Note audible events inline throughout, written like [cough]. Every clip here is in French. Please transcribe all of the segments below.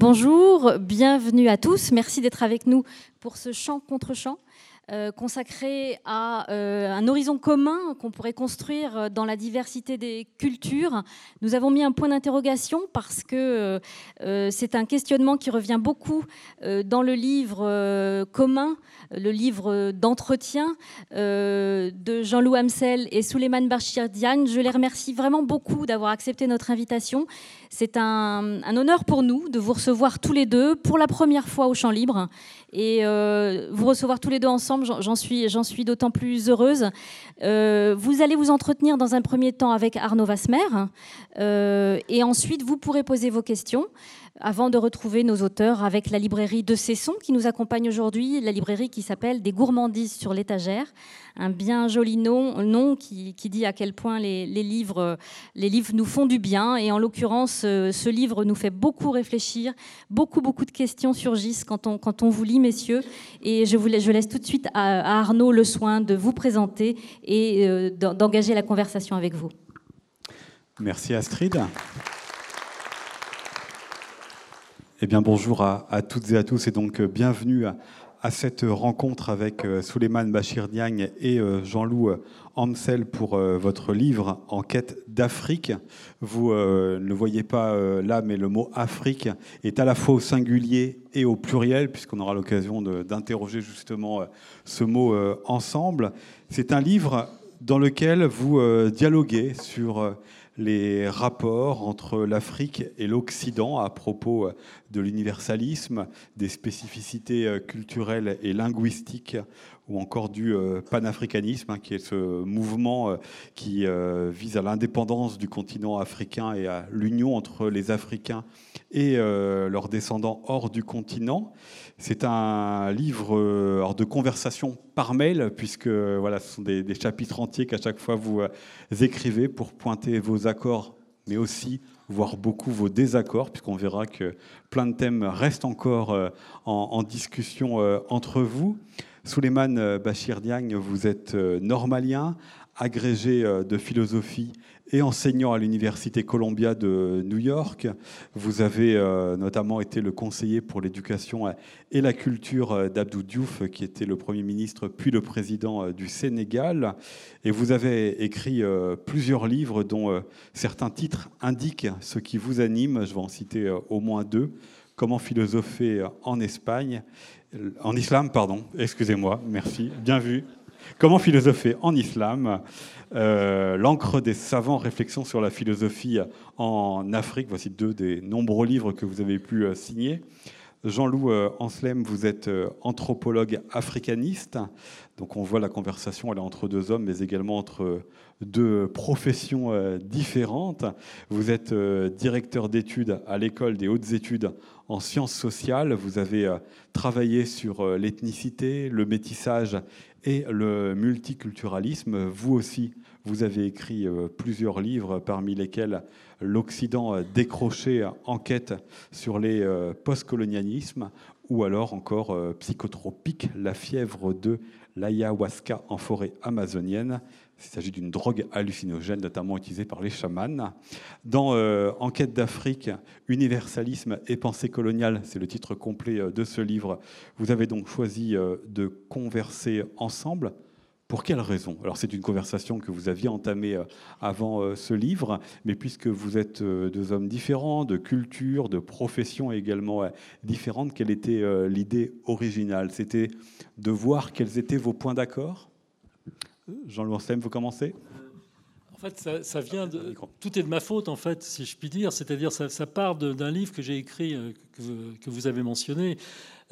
Bonjour, bienvenue à tous. Merci d'être avec nous pour ce chant contre chant. Euh, consacré à euh, un horizon commun qu'on pourrait construire dans la diversité des cultures. Nous avons mis un point d'interrogation parce que euh, c'est un questionnement qui revient beaucoup dans le livre commun, le livre d'entretien de Jean-Loup Hamsel et Souleymane Bachir Diagne. Je les remercie vraiment beaucoup d'avoir accepté notre invitation. C'est un, honneur pour nous de vous recevoir tous les deux pour la première fois au Champ Libre et vous recevoir tous les deux ensemble j'en suis, suis d'autant plus heureuse. Euh, vous allez vous entretenir dans un premier temps avec Arnaud Vasmer, euh, et ensuite vous pourrez poser vos questions avant de retrouver nos auteurs avec la librairie de Cesson qui nous accompagne aujourd'hui, la librairie qui s'appelle Des gourmandises sur l'étagère, un bien joli nom, nom qui, dit à quel point les, livres, les livres nous font du bien. Et en l'occurrence, euh, ce livre nous fait beaucoup réfléchir, beaucoup, beaucoup de questions surgissent quand on, quand on vous lit, messieurs. Et je, vous, je laisse tout de suite à, Arnaud le soin de vous présenter et euh, d'engager la conversation avec vous. Merci Astrid. Eh bien, bonjour à, toutes et à tous et donc euh, bienvenue à, cette rencontre avec euh, Souleymane Bachir Diagne et euh, Jean-Loup Amsel pour votre livre En quête d'Afrique. Vous ne le voyez pas là, mais le mot Afrique est à la fois au singulier et au pluriel, puisqu'on aura l'occasion d'interroger justement ce mot ensemble. C'est un livre dans lequel vous dialoguez sur les rapports entre l'Afrique et l'Occident à propos de l'universalisme, des spécificités euh, culturelles et linguistiques ou encore du euh, panafricanisme, hein, qui est ce mouvement euh, qui vise à l'indépendance du continent africain et à l'union entre les Africains et leurs descendants hors du continent. C'est un livre de conversation par mail, puisque voilà, ce sont des, chapitres entiers qu'à chaque fois vous écrivez pour pointer vos accords, mais aussi voire beaucoup vos désaccords, puisqu'on verra que plein de thèmes restent encore euh, en, discussion euh, entre vous. Souleymane euh, Bachir Diagne, vous êtes normalien, agrégé de philosophie et enseignant à l'Université Columbia de New York. Vous avez euh, notamment été le conseiller pour l'éducation et la culture euh, d'Abdou Diouf, qui était le Premier ministre puis le président euh, du Sénégal. Et vous avez écrit plusieurs livres dont certains titres indiquent ce qui vous anime. Je vais en citer au moins deux. Comment philosopher en Espagne, en islam, pardon, excusez-moi, merci, bien vu. Comment philosopher en islam euh, L'encre des savants, réflexions sur la philosophie en Afrique. Voici deux des nombreux livres que vous avez pu euh, signer. Jean-Loup euh, Anslem, vous êtes anthropologue africaniste. Donc on voit la conversation, elle est entre deux hommes, mais également entre deux professions différentes. Vous êtes directeur d'études à l'école des hautes études en sciences sociales. Vous avez travaillé sur l'ethnicité, le métissage et le multiculturalisme. Vous aussi, vous avez écrit euh, plusieurs livres, parmi lesquels L'Occident décroché, enquête sur les euh, postcolonialismes, ou alors encore euh, Psychotropique, la fièvre de l'ayahuasca en forêt amazonienne. Il s'agit d'une drogue hallucinogène, notamment utilisée par les chamans. Dans Enquête d'Afrique, Universalisme et pensée coloniale, c'est le titre complet de ce livre, vous avez donc choisi de converser ensemble. Pour quelle raison? Alors c'est une conversation que vous aviez entamée avant ce livre, mais puisque vous êtes deux hommes différents, de culture, de profession également différentes, quelle était l'idée originale? C'était de voir quels étaient vos points d'accord? Jean-Louis Anselme, vous commencez? En fait, ça, vient de. Tout est de ma faute, en fait, si je puis dire. C'est-à-dire, ça, ça part d'un livre que j'ai écrit, euh, que, vous avez mentionné,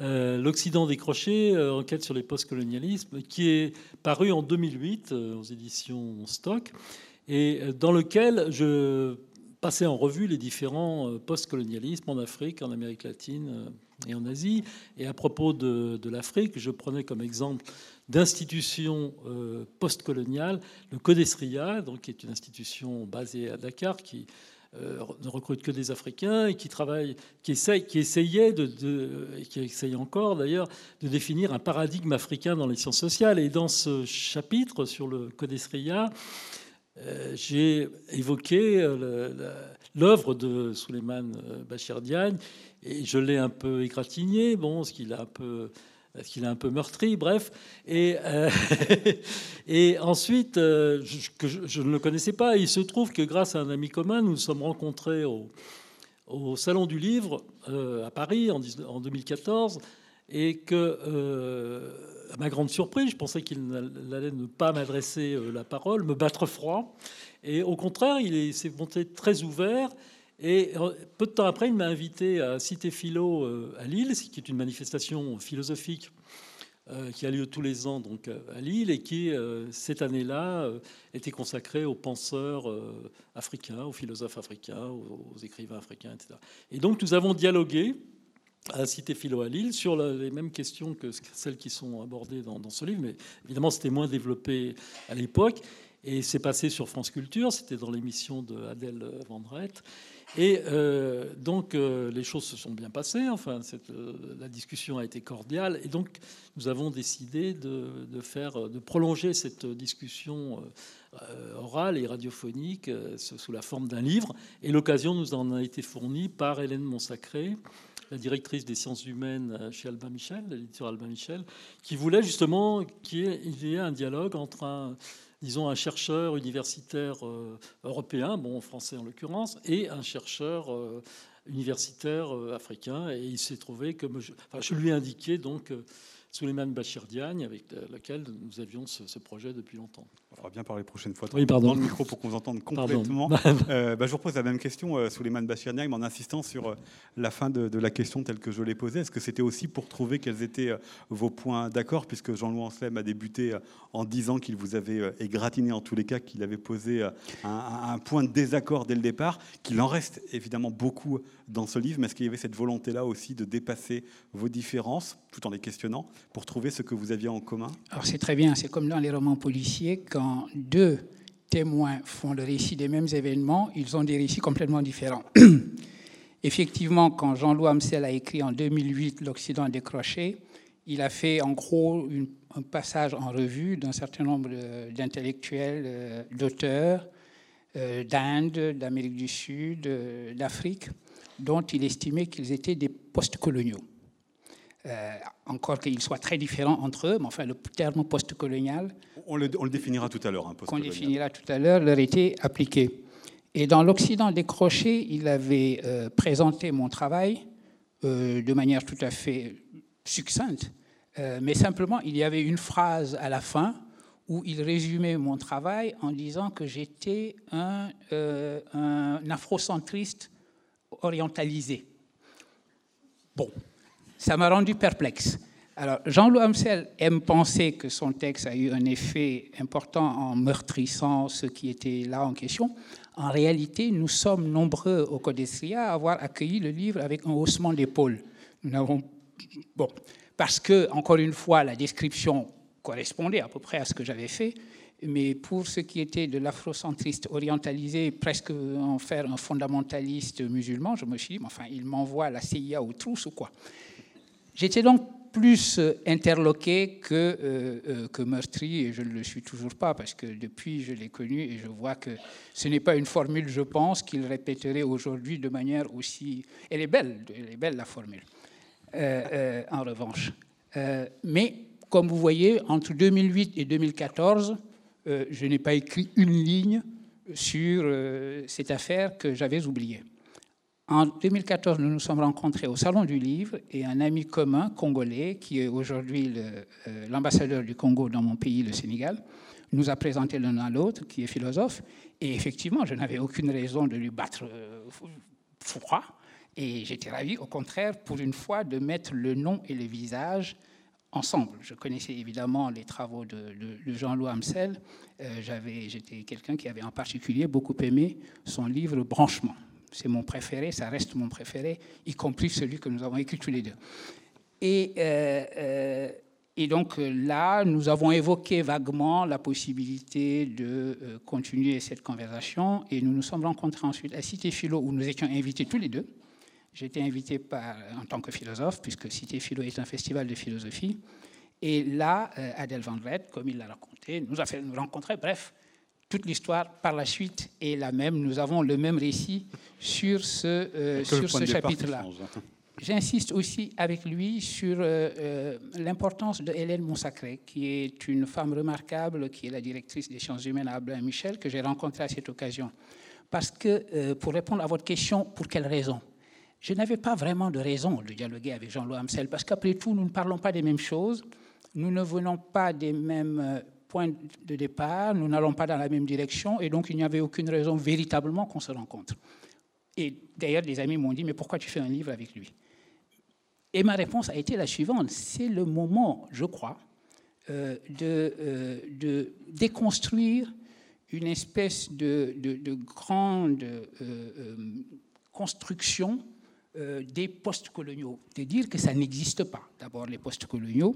euh, L'Occident décroché, euh, enquête sur les postcolonialismes, qui est paru en 2008 aux éditions Stock, et dans lequel je passais en revue les différents postcolonialismes en Afrique, en Amérique latine et en Asie. Et à propos de, l'Afrique, je prenais comme exemple d'institutions euh, postcoloniales, le Codesria, donc, qui est une institution basée à Dakar, qui euh, ne recrute que des Africains et qui travaille, qui, essaye, qui essayait de, qui essaye encore d'ailleurs de définir un paradigme africain dans les sciences sociales. Et dans ce chapitre sur le Codesria, j'ai évoqué l'œuvre de Suleiman Bachir Diagne et je l'ai un peu égratigné, bon, ce qu'il a un peu parce qu'il est un peu meurtri, bref. Et, euh, [laughs] ensuite, euh, je, que je, ne le connaissais pas. Il se trouve que grâce à un ami commun, nous nous sommes rencontrés au, au Salon du Livre euh, à Paris en, en, 2014. Et que, à ma grande surprise, je pensais qu'il allait ne pas m'adresser la parole, me battre froid. Et au contraire, il s'est monté très ouvert. Et euh, peu de temps après, il m'a invité à Cité Philo euh, à Lille, qui est une manifestation philosophique euh, qui a lieu tous les ans donc à Lille et qui cette année-là était consacrée aux penseurs africains, aux philosophes africains, aux, écrivains africains, etc. Et donc nous avons dialogué à Cité Philo à Lille sur les mêmes questions que celles qui sont abordées dans, dans ce livre, mais évidemment c'était moins développé à l'époque. Et c'est passé sur France Culture, c'était dans l'émission de Adèle Vendrette. Et euh, donc, euh, les choses se sont bien passées. Enfin, euh, la discussion a été cordiale. Et donc, nous avons décidé de, faire, de prolonger cette discussion orale et radiophonique sous la forme d'un livre. Et l'occasion nous en a été fournie par Hélène Monsacré, la directrice des sciences humaines chez Albin Michel, l'éditeur Albin Michel, qui voulait justement qu'il y ait un dialogue entre un disons, un chercheur universitaire euh, européen, bon, français en l'occurrence, et un chercheur euh, universitaire euh, africain. Et il s'est trouvé que je, lui ai indiqué donc Souleymane Bachir Diagne, avec lequel nous avions ce, projet depuis longtemps. On fera bien parler la prochaine fois oui, pardon. dans le micro pour qu'on vous entende complètement. [laughs] Euh, bah, je vous repose la même question, euh, Souleymane Bachir Diagne, en insistant sur euh, la fin de, la question telle que je l'ai posée. Est-ce que c'était aussi pour trouver quels étaient vos points d'accord, puisque Jean-Louis Anselme a débuté en disant qu'il vous avait égratigné en tous les cas, qu'il avait posé un, un, point de désaccord dès le départ, qu'il en reste évidemment beaucoup dans ce livre, mais est-ce qu'il y avait cette volonté-là aussi de dépasser vos différences, tout en les questionnant, pour trouver ce que vous aviez en commun? Alors c'est très bien, c'est comme dans les romans policiers, quand deux témoins font le récit des mêmes événements, ils ont des récits complètement différents. [clears throat] Effectivement, quand Jean-Louis Amsel a écrit en 2008 L'Occident décroché, il a fait en gros un passage en revue d'un certain nombre d'intellectuels, euh, d'auteurs euh, d'Inde, d'Amérique du Sud, euh, d'Afrique, dont il estimait qu'ils étaient des post-coloniaux. Euh, encore qu'ils soient très différents entre eux, mais enfin le terme post-colonial. On le, définira tout à l'heure. Hein, Qu'on définira tout à l'heure, leur était appliqué. Et dans l'Occident décroché, il avait euh, présenté mon travail euh, de manière tout à fait succincte, mais simplement il y avait une phrase à la fin où il résumait mon travail en disant que j'étais un, un afrocentriste orientalisé. Bon, ça m'a rendu perplexe. Alors, Jean-Louis Amsel aime penser que son texte a eu un effet important en meurtrissant ceux qui étaient là en question. En réalité, nous sommes nombreux au Codestria à avoir accueilli le livre avec un haussement d'épaule. Nous n'avons. Bon, parce que, encore une fois, la description correspondait à peu près à ce que j'avais fait, mais pour ce qui était de l'afrocentriste orientalisé, presque en faire un fondamentaliste musulman, je me suis dit, enfin, il m'envoie la CIA aux trousses ou quoi? J'étais donc plus euh, interloqué que, euh, euh, que meurtri, et je ne le suis toujours pas, parce que depuis, je l'ai connu et je vois que ce n'est pas une formule, je pense, qu'il répéterait aujourd'hui de manière aussi... Elle est belle, elle est belle la formule, en revanche. mais, comme vous voyez, entre 2008 et 2014, je n'ai pas écrit une ligne sur cette affaire que j'avais oubliée. En 2014, nous nous sommes rencontrés au Salon du Livre et un ami commun congolais, qui est aujourd'hui euh, l'ambassadeur du Congo dans mon pays, le Sénégal, nous a présenté l'un à l'autre, qui est philosophe. Et effectivement, je n'avais aucune raison de lui battre euh, froid. Et j'étais ravi, au contraire, pour une fois, de mettre le nom et le visage ensemble. Je connaissais évidemment les travaux de, Jean-Louis Amsel. Euh, J'étais quelqu'un qui avait en particulier beaucoup aimé son livre Branchement c'est mon préféré, ça reste mon préféré, y compris celui que nous avons écrit tous les deux. Et, euh, euh, et donc là, nous avons évoqué vaguement la possibilité de euh, continuer cette conversation et nous nous sommes rencontrés ensuite à Cité Philo où nous étions invités tous les deux. J'étais invité par, en tant que philosophe, puisque Cité Philo est un festival de philosophie. Et là, Adèle Vliet, comme il l'a raconté, nous a fait nous rencontrer. Bref, toute l'histoire par la suite est la même. Nous avons le même récit sur ce, euh, sur ce chapitre-là. Hein? J'insiste aussi avec lui sur euh, euh, l'importance de Hélène Monsacré, qui est une femme remarquable, qui est la directrice des sciences humaines à Ablain Michel, que j'ai rencontrée à cette occasion. Parce que, pour répondre à votre question, pour quelle raison? Je n'avais pas vraiment de raison de dialoguer avec Jean-Louis Hamsel, parce qu'après tout, nous ne parlons pas des mêmes choses, nous ne venons pas des mêmes point de départ, nous n'allons pas dans la même direction, et donc il n'y avait aucune raison véritablement qu'on se rencontre. Et d'ailleurs, des amis m'ont dit, mais pourquoi tu fais un livre avec lui? Et ma réponse a été la suivante, c'est le moment, je crois, euh, de, euh, de, déconstruire une espèce de, de, grande euh, construction des post-coloniaux, de dire que ça n'existe pas. D'abord, les post-coloniaux,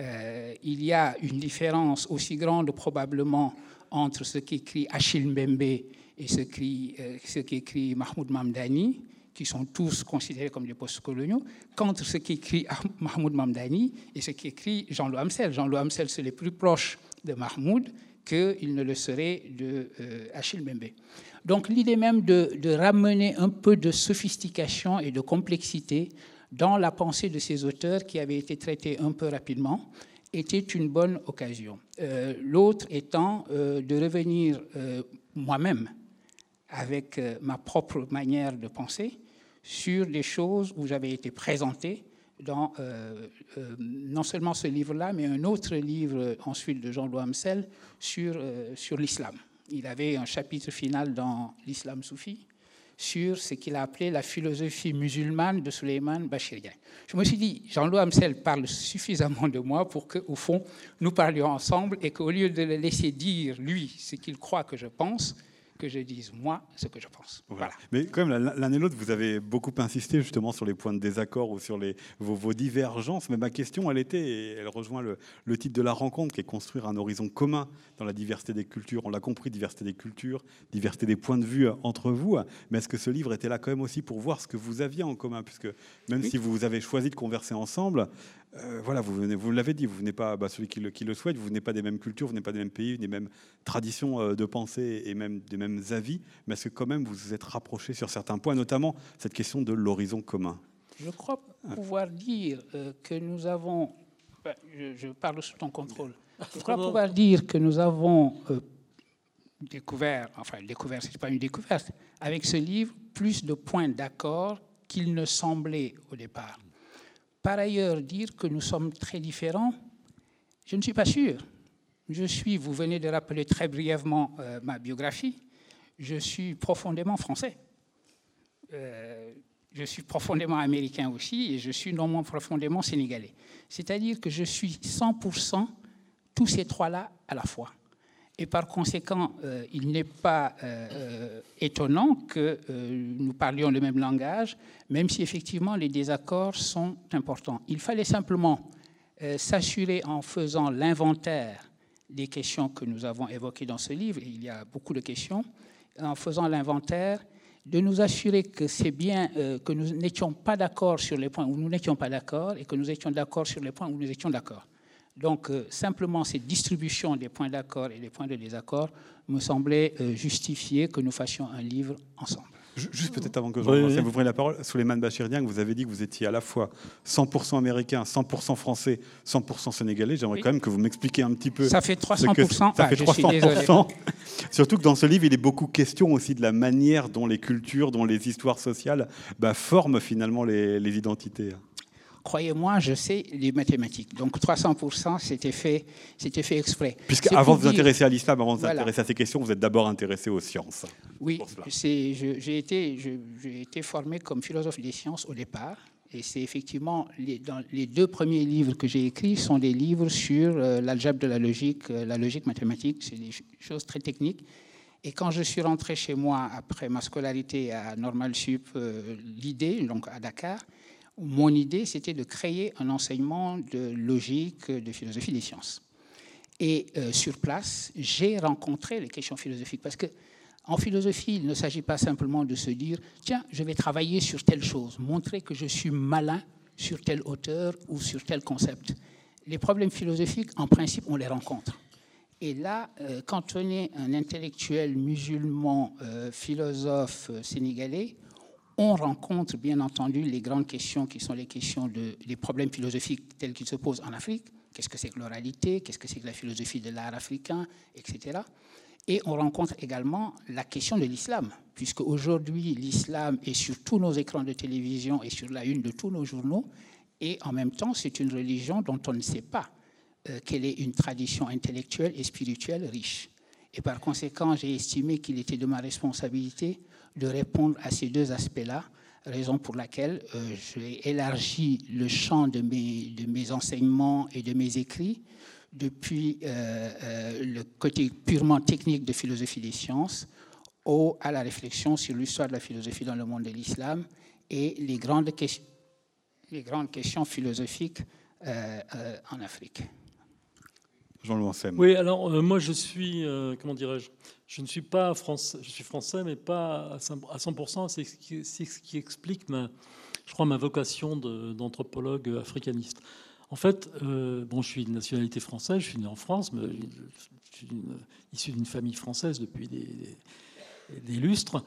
euh, il y a une différence aussi grande probablement entre ce qu'écrit Achille Mbembe et ce euh, qu'écrit Mahmoud Mamdani, qui sont tous considérés comme des post-coloniaux, qu'entre ce qu'écrit Mahmoud Mamdani et ce qu'écrit Jean-Louis Hamsel. Jean-Louis Hamsel, c'est plus proche de Mahmoud qu'il ne le serait de Achille Mbembe. Donc l'idée même de, ramener un peu de sophistication et de complexité dans la pensée de ces auteurs qui avaient été traités un peu rapidement était une bonne occasion. Euh, l'autre étant euh, de revenir euh, moi-même avec ma propre manière de penser sur des choses où j'avais été présenté dans non seulement ce livre-là, mais un autre livre ensuite de Jean-Louis Hamsel sur, sur l'islam il avait un chapitre final dans l'islam soufi sur ce qu'il a appelé la philosophie musulmane de Suleiman Bachirien. Je me suis dit, Jean-Louis Amsel parle suffisamment de moi pour qu'au fond, nous parlions ensemble et qu'au lieu de le laisser dire, lui, ce qu'il croit que je pense, que je dise moi ce que je pense. Voilà. Mais quand même, l'un et l'autre, vous avez beaucoup insisté justement sur les points de désaccord ou sur les, vos, divergences. Mais ma question, elle était, et elle rejoint le, le, titre de la rencontre, qui est construire un horizon commun dans la diversité des cultures. On l'a compris, diversité des cultures, diversité des points de vue entre vous. Mais est-ce que ce livre était là quand même aussi pour voir ce que vous aviez en commun? Puisque même si vous avez choisi de converser ensemble, euh, voilà, vous, vous l'avez dit, vous venez pas, bah, celui qui le, qui le, souhaite, vous venez pas des mêmes cultures, vous venez pas des mêmes pays, des mêmes traditions euh, de pensée et même des mêmes avis, mais est-ce que quand même vous vous êtes rapprochés sur certains points, notamment cette question de l'horizon commun? Je crois pouvoir dire euh, que nous avons, je, parle sous ton contrôle, [laughs] je crois pouvoir dire que nous avons découvert, enfin découvert, c'est pas une découverte, avec ce livre, plus de points d'accord qu'il ne semblait au départ par ailleurs dire que nous sommes très différents, je ne suis pas sûr. Je suis, vous venez de rappeler très brièvement euh, ma biographie, je suis profondément français. Euh, je suis profondément américain aussi et je suis non moins profondément sénégalais. C'est-à-dire que je suis 100% tous ces trois-là à la fois. Et par conséquent, euh, il n'est pas euh, euh, étonnant que nous parlions le même langage, même si effectivement les désaccords sont importants. Il fallait simplement s'assurer en faisant l'inventaire des questions que nous avons évoquées dans ce livre, et il y a beaucoup de questions, en faisant l'inventaire, de nous assurer que c'est bien que nous n'étions pas d'accord sur les points où nous n'étions pas d'accord et que nous étions d'accord sur les points où nous étions d'accord. Donc, euh, simplement, cette distribution des points d'accord et des points de désaccord me semblait euh, justifier que nous fassions un livre ensemble. Juste peut-être avant que je vous prenne la parole, Souleymane Bachirdian, vous avez dit que vous étiez à la fois 100% américain, 100% français, 100% sénégalais. J'aimerais quand même que vous m'expliquiez un petit peu. Ça fait 300%. ça fait 300%. [laughs] Surtout que dans ce livre, il est beaucoup question aussi de la manière dont les cultures, dont les histoires sociales bah, forment finalement les, les identités croyez-moi, je sais les mathématiques. Donc 300%, c'était fait, c'était fait exprès. Puisque avant de vous intéresser à l'islam, avant de vous intéresser à ces questions, vous êtes d'abord intéressé aux sciences. Oui, j'ai été, été formé comme philosophe des sciences au départ. Et c'est effectivement, les, dans les deux premiers livres que j'ai écrits sont des livres sur euh, l'algèbre de la logique, euh, la logique mathématique, c'est des choses très techniques. Et quand je suis rentré chez moi après ma scolarité à Normal Sup, euh, l'idée, donc à Dakar, mon idée, c'était de créer un enseignement de logique, de philosophie des sciences. Et euh, sur place, j'ai rencontré les questions philosophiques. Parce que en philosophie, il ne s'agit pas simplement de se dire tiens, je vais travailler sur telle chose, montrer que je suis malin sur telle hauteur ou sur tel concept. Les problèmes philosophiques, en principe, on les rencontre. Et là, quand on est un intellectuel musulman, philosophe sénégalais, on rencontre bien entendu les grandes questions qui sont les questions de, des problèmes philosophiques tels qu'ils se posent en Afrique. Qu'est-ce que c'est que l'oralité? Qu'est-ce que c'est que la philosophie de l'art africain? Etc. Et on rencontre également la question de l'islam, puisque aujourd'hui l'islam est sur tous nos écrans de télévision et sur la une de tous nos journaux, et en même temps c'est une religion dont on ne sait pas euh, quelle est une tradition intellectuelle et spirituelle riche. Et par conséquent, j'ai estimé qu'il était de ma responsabilité de répondre à ces deux aspects-là, raison pour laquelle euh, j'ai élargi le champ de mes, de mes enseignements et de mes écrits depuis euh, euh, le côté purement technique de philosophie des sciences au, à la réflexion sur l'histoire de la philosophie dans le monde de l'islam et les grandes, les grandes questions philosophiques en Afrique. Jean-Louis Oui, alors moi je suis, comment dirais-je, je ne suis pas français, je suis français, mais pas à 100%. C'est ce, qui explique, ma, je crois, ma vocation d'anthropologue africaniste. En fait, euh, bon, je suis de nationalité française, je suis né en France, mais je suis issu d'une famille française depuis des, lustres.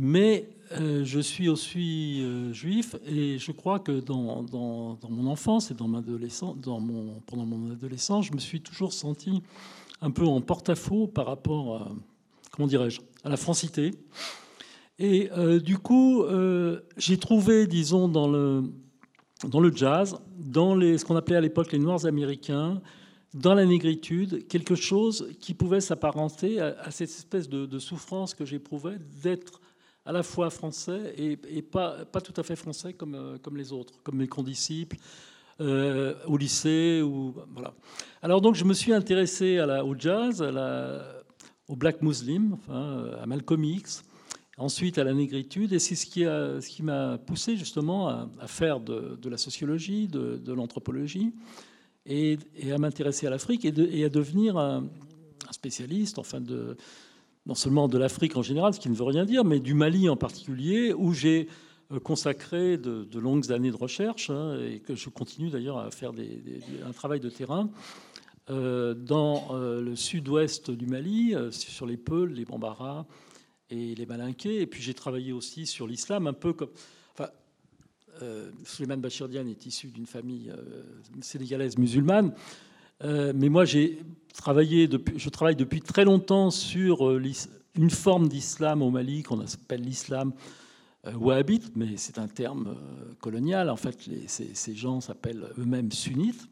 Mais euh, je suis aussi euh, juif et je crois que dans, dans, mon enfance et dans mon, pendant mon adolescence, je me suis toujours senti un peu en porte-à-faux par rapport à, comment dirais-je, à la francité. Et euh, du coup, euh, j'ai trouvé, disons, dans le, dans le jazz, dans les, ce qu'on appelait à l'époque les Noirs américains, dans la négritude, quelque chose qui pouvait s'apparenter à, cette espèce de, souffrance que j'éprouvais d'être à la fois français et, pas, tout à fait français comme, euh, comme les autres, comme mes condisciples, au lycée. Alors donc je me suis intéressé au jazz, au black muslim, enfin, à Malcolm X, ensuite à la négritude, et c'est ce qui, m'a poussé justement à, faire de, la sociologie, de, l'anthropologie, et, à m'intéresser à l'Afrique et, à devenir un, spécialiste, enfin de, non seulement de l'Afrique en général, ce qui ne veut rien dire, mais du Mali en particulier, où j'ai euh, consacré de, longues années de recherche, hein, et que je continue d'ailleurs à faire un travail de terrain euh, dans euh, le sud-ouest du Mali, sur les Peuls, les Bambara et les Malinqués. Et puis j'ai travaillé aussi sur l'islam, un peu comme. Enfin, Suleiman Bachirdian est issu d'une famille sénégalaise musulmane. Mais moi, j'ai travaillé je travaille depuis très longtemps sur une forme d'islam au Mali qu'on appelle l'islam wahhabite, mais c'est un terme colonial. En fait, ces, gens s'appellent eux-mêmes sunnites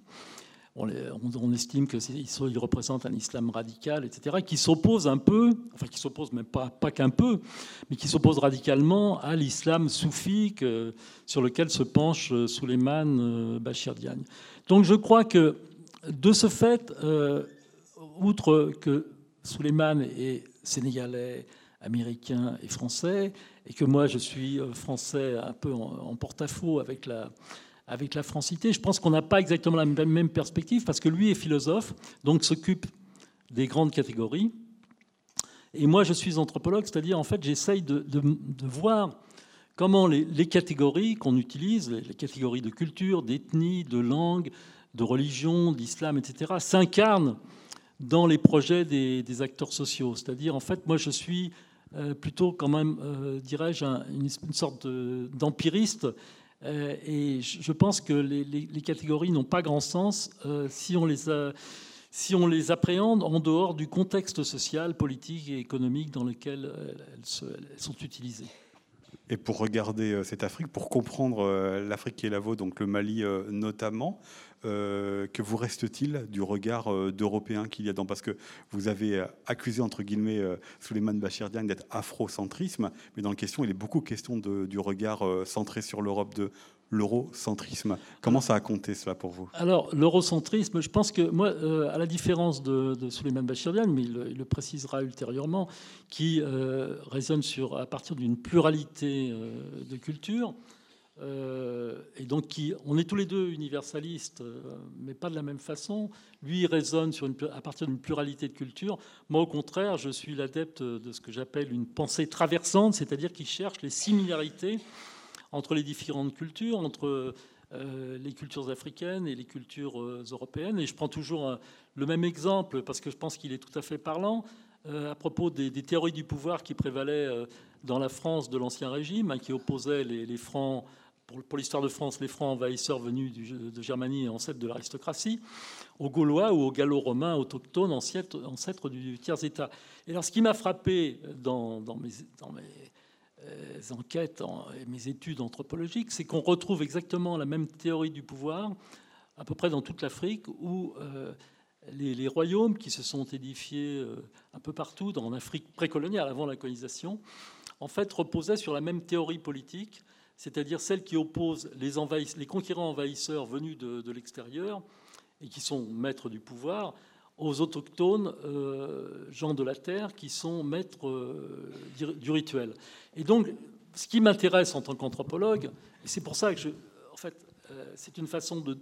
on, estime qu'ils représentent un islam radical, etc., qui s'oppose un peu, enfin qui s'oppose même pas, qu'un peu, mais qui s'oppose radicalement à l'islam soufique sur lequel se penche euh, Suleiman euh, Bachir Diagne. Donc je crois que de ce fait, euh, outre que Suleiman est sénégalais, américain et français, et que moi je suis français un peu en porte-à-faux avec la, avec la francité. Je pense qu'on n'a pas exactement la même perspective parce que lui est philosophe, donc s'occupe des grandes catégories. Et moi, je suis anthropologue, c'est-à-dire, en fait, j'essaye de, voir comment les, catégories qu'on utilise, les, catégories de culture, d'ethnie, de langue, de religion, d'islam, etc., s'incarnent dans les projets des, acteurs sociaux. C'est-à-dire, en fait, moi, je suis euh, plutôt quand même, euh, dirais-je, une, sorte d'empiriste euh, et je pense que les, catégories n'ont pas grand sens si on les si on les appréhende en dehors du contexte social, politique et économique dans lequel elles, sont utilisées. Et pour regarder cette Afrique, pour comprendre l'Afrique qui est la vôtre, donc le Mali notamment, euh, que vous reste-t-il du regard euh, d'Européens qu'il y a dans Parce que vous avez euh, accusé, entre guillemets, Suleiman Bachir Diagne d'être afrocentrisme, mais dans la question, il est beaucoup question du regard centré sur l'Europe, de l'eurocentrisme. Comment ça a compté cela pour vous? Alors, l'eurocentrisme, je pense que moi, à la différence de, de Suleiman Bachir Diagne, mais il, le précisera ultérieurement, qui résonne sur, à partir d'une pluralité de cultures, euh, et donc, qui, on est tous les deux universalistes, euh, mais pas de la même façon. Lui il raisonne sur à partir d'une pluralité de cultures. Moi, au contraire, je suis l'adepte de ce que j'appelle une pensée traversante, c'est-à-dire qui cherche les similarités entre les différentes cultures, entre les cultures africaines et les cultures européennes. Et je prends toujours le même exemple parce que je pense qu'il est tout à fait parlant à propos des, théories du pouvoir qui prévalaient dans la France de l'Ancien Régime, hein, qui opposaient les, Francs pour, l'histoire de France, les Francs envahisseurs venus de Germanie, ancêtres de l'aristocratie, aux Gaulois ou aux Gallo-Romains autochtones, ancêtres, du tiers-État. Et alors, ce qui m'a frappé dans, mes, euh, enquêtes et mes études anthropologiques, c'est qu'on retrouve exactement la même théorie du pouvoir à peu près dans toute l'Afrique, où euh, les, royaumes qui se sont édifiés euh, un peu partout, dans l'Afrique précoloniale, avant la colonisation, en fait, reposaient sur la même théorie politique, c'est-à-dire celle qui oppose les, les conquérants envahisseurs venus de, l'extérieur et qui sont maîtres du pouvoir aux autochtones euh, gens de la terre qui sont maîtres euh, du rituel. Et donc, ce qui m'intéresse en tant qu'anthropologue, et c'est pour ça que je, en fait, euh, c'est une façon de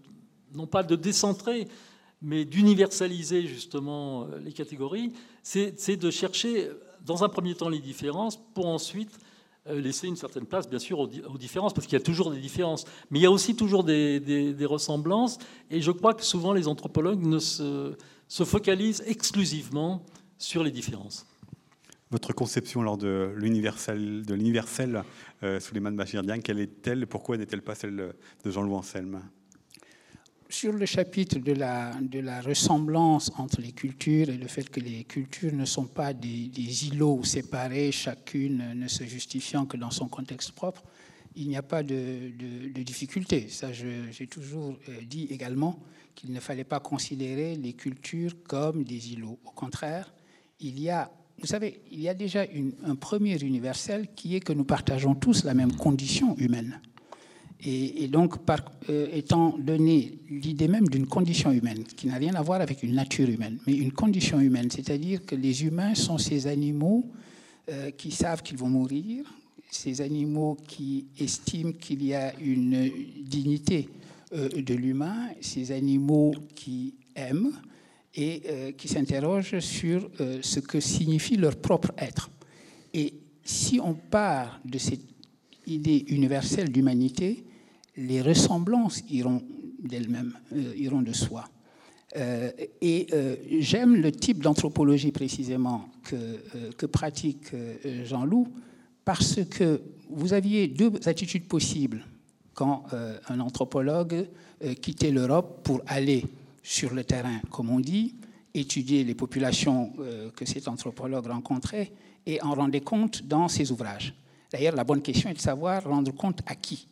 non pas de décentrer, mais d'universaliser justement les catégories, c'est de chercher dans un premier temps les différences pour ensuite laisser une certaine place, bien sûr, aux, différences, parce qu'il y a toujours des différences. Mais il y a aussi toujours des, ressemblances. Et je crois que souvent, les anthropologues ne se, focalisent exclusivement sur les différences. Votre conception lors de l'universel, de l'universel euh, Souleymane Bachir quelle est-elle? Pourquoi n'est-elle pas celle de Jean-Louis Anselme? Sur le chapitre de la, ressemblance entre les cultures et le fait que les cultures ne sont pas des, îlots séparés, chacune ne se justifiant que dans son contexte propre, il n'y a pas de, difficulté. Ça, j'ai toujours euh, dit également qu'il ne fallait pas considérer les cultures comme des îlots. Au contraire, il y a, vous savez, il y a déjà un premier universel qui est que nous partageons tous la même condition humaine. Et, donc, euh, étant donné l'idée même d'une condition humaine, qui n'a rien à voir avec une nature humaine, mais une condition humaine, c'est-à-dire que les humains sont ces animaux euh, qui savent qu'ils vont mourir, ces animaux qui estiment qu'il y a une dignité euh, de l'humain, ces animaux qui aiment et qui s'interrogent sur ce que signifie leur propre être. Et si on part de cette idée universelle d'humanité, les ressemblances iront d'elles-mêmes, euh, iront de soi. Euh, et euh, j'aime le type d'anthropologie précisément que, que pratique Jean-Loup, parce que vous aviez deux attitudes possibles quand un anthropologue quittait l'Europe pour aller sur le terrain, comme on dit, étudier les populations que cet anthropologue rencontrait et en rendait compte dans ses ouvrages. D'ailleurs, la bonne question est de savoir rendre compte à qui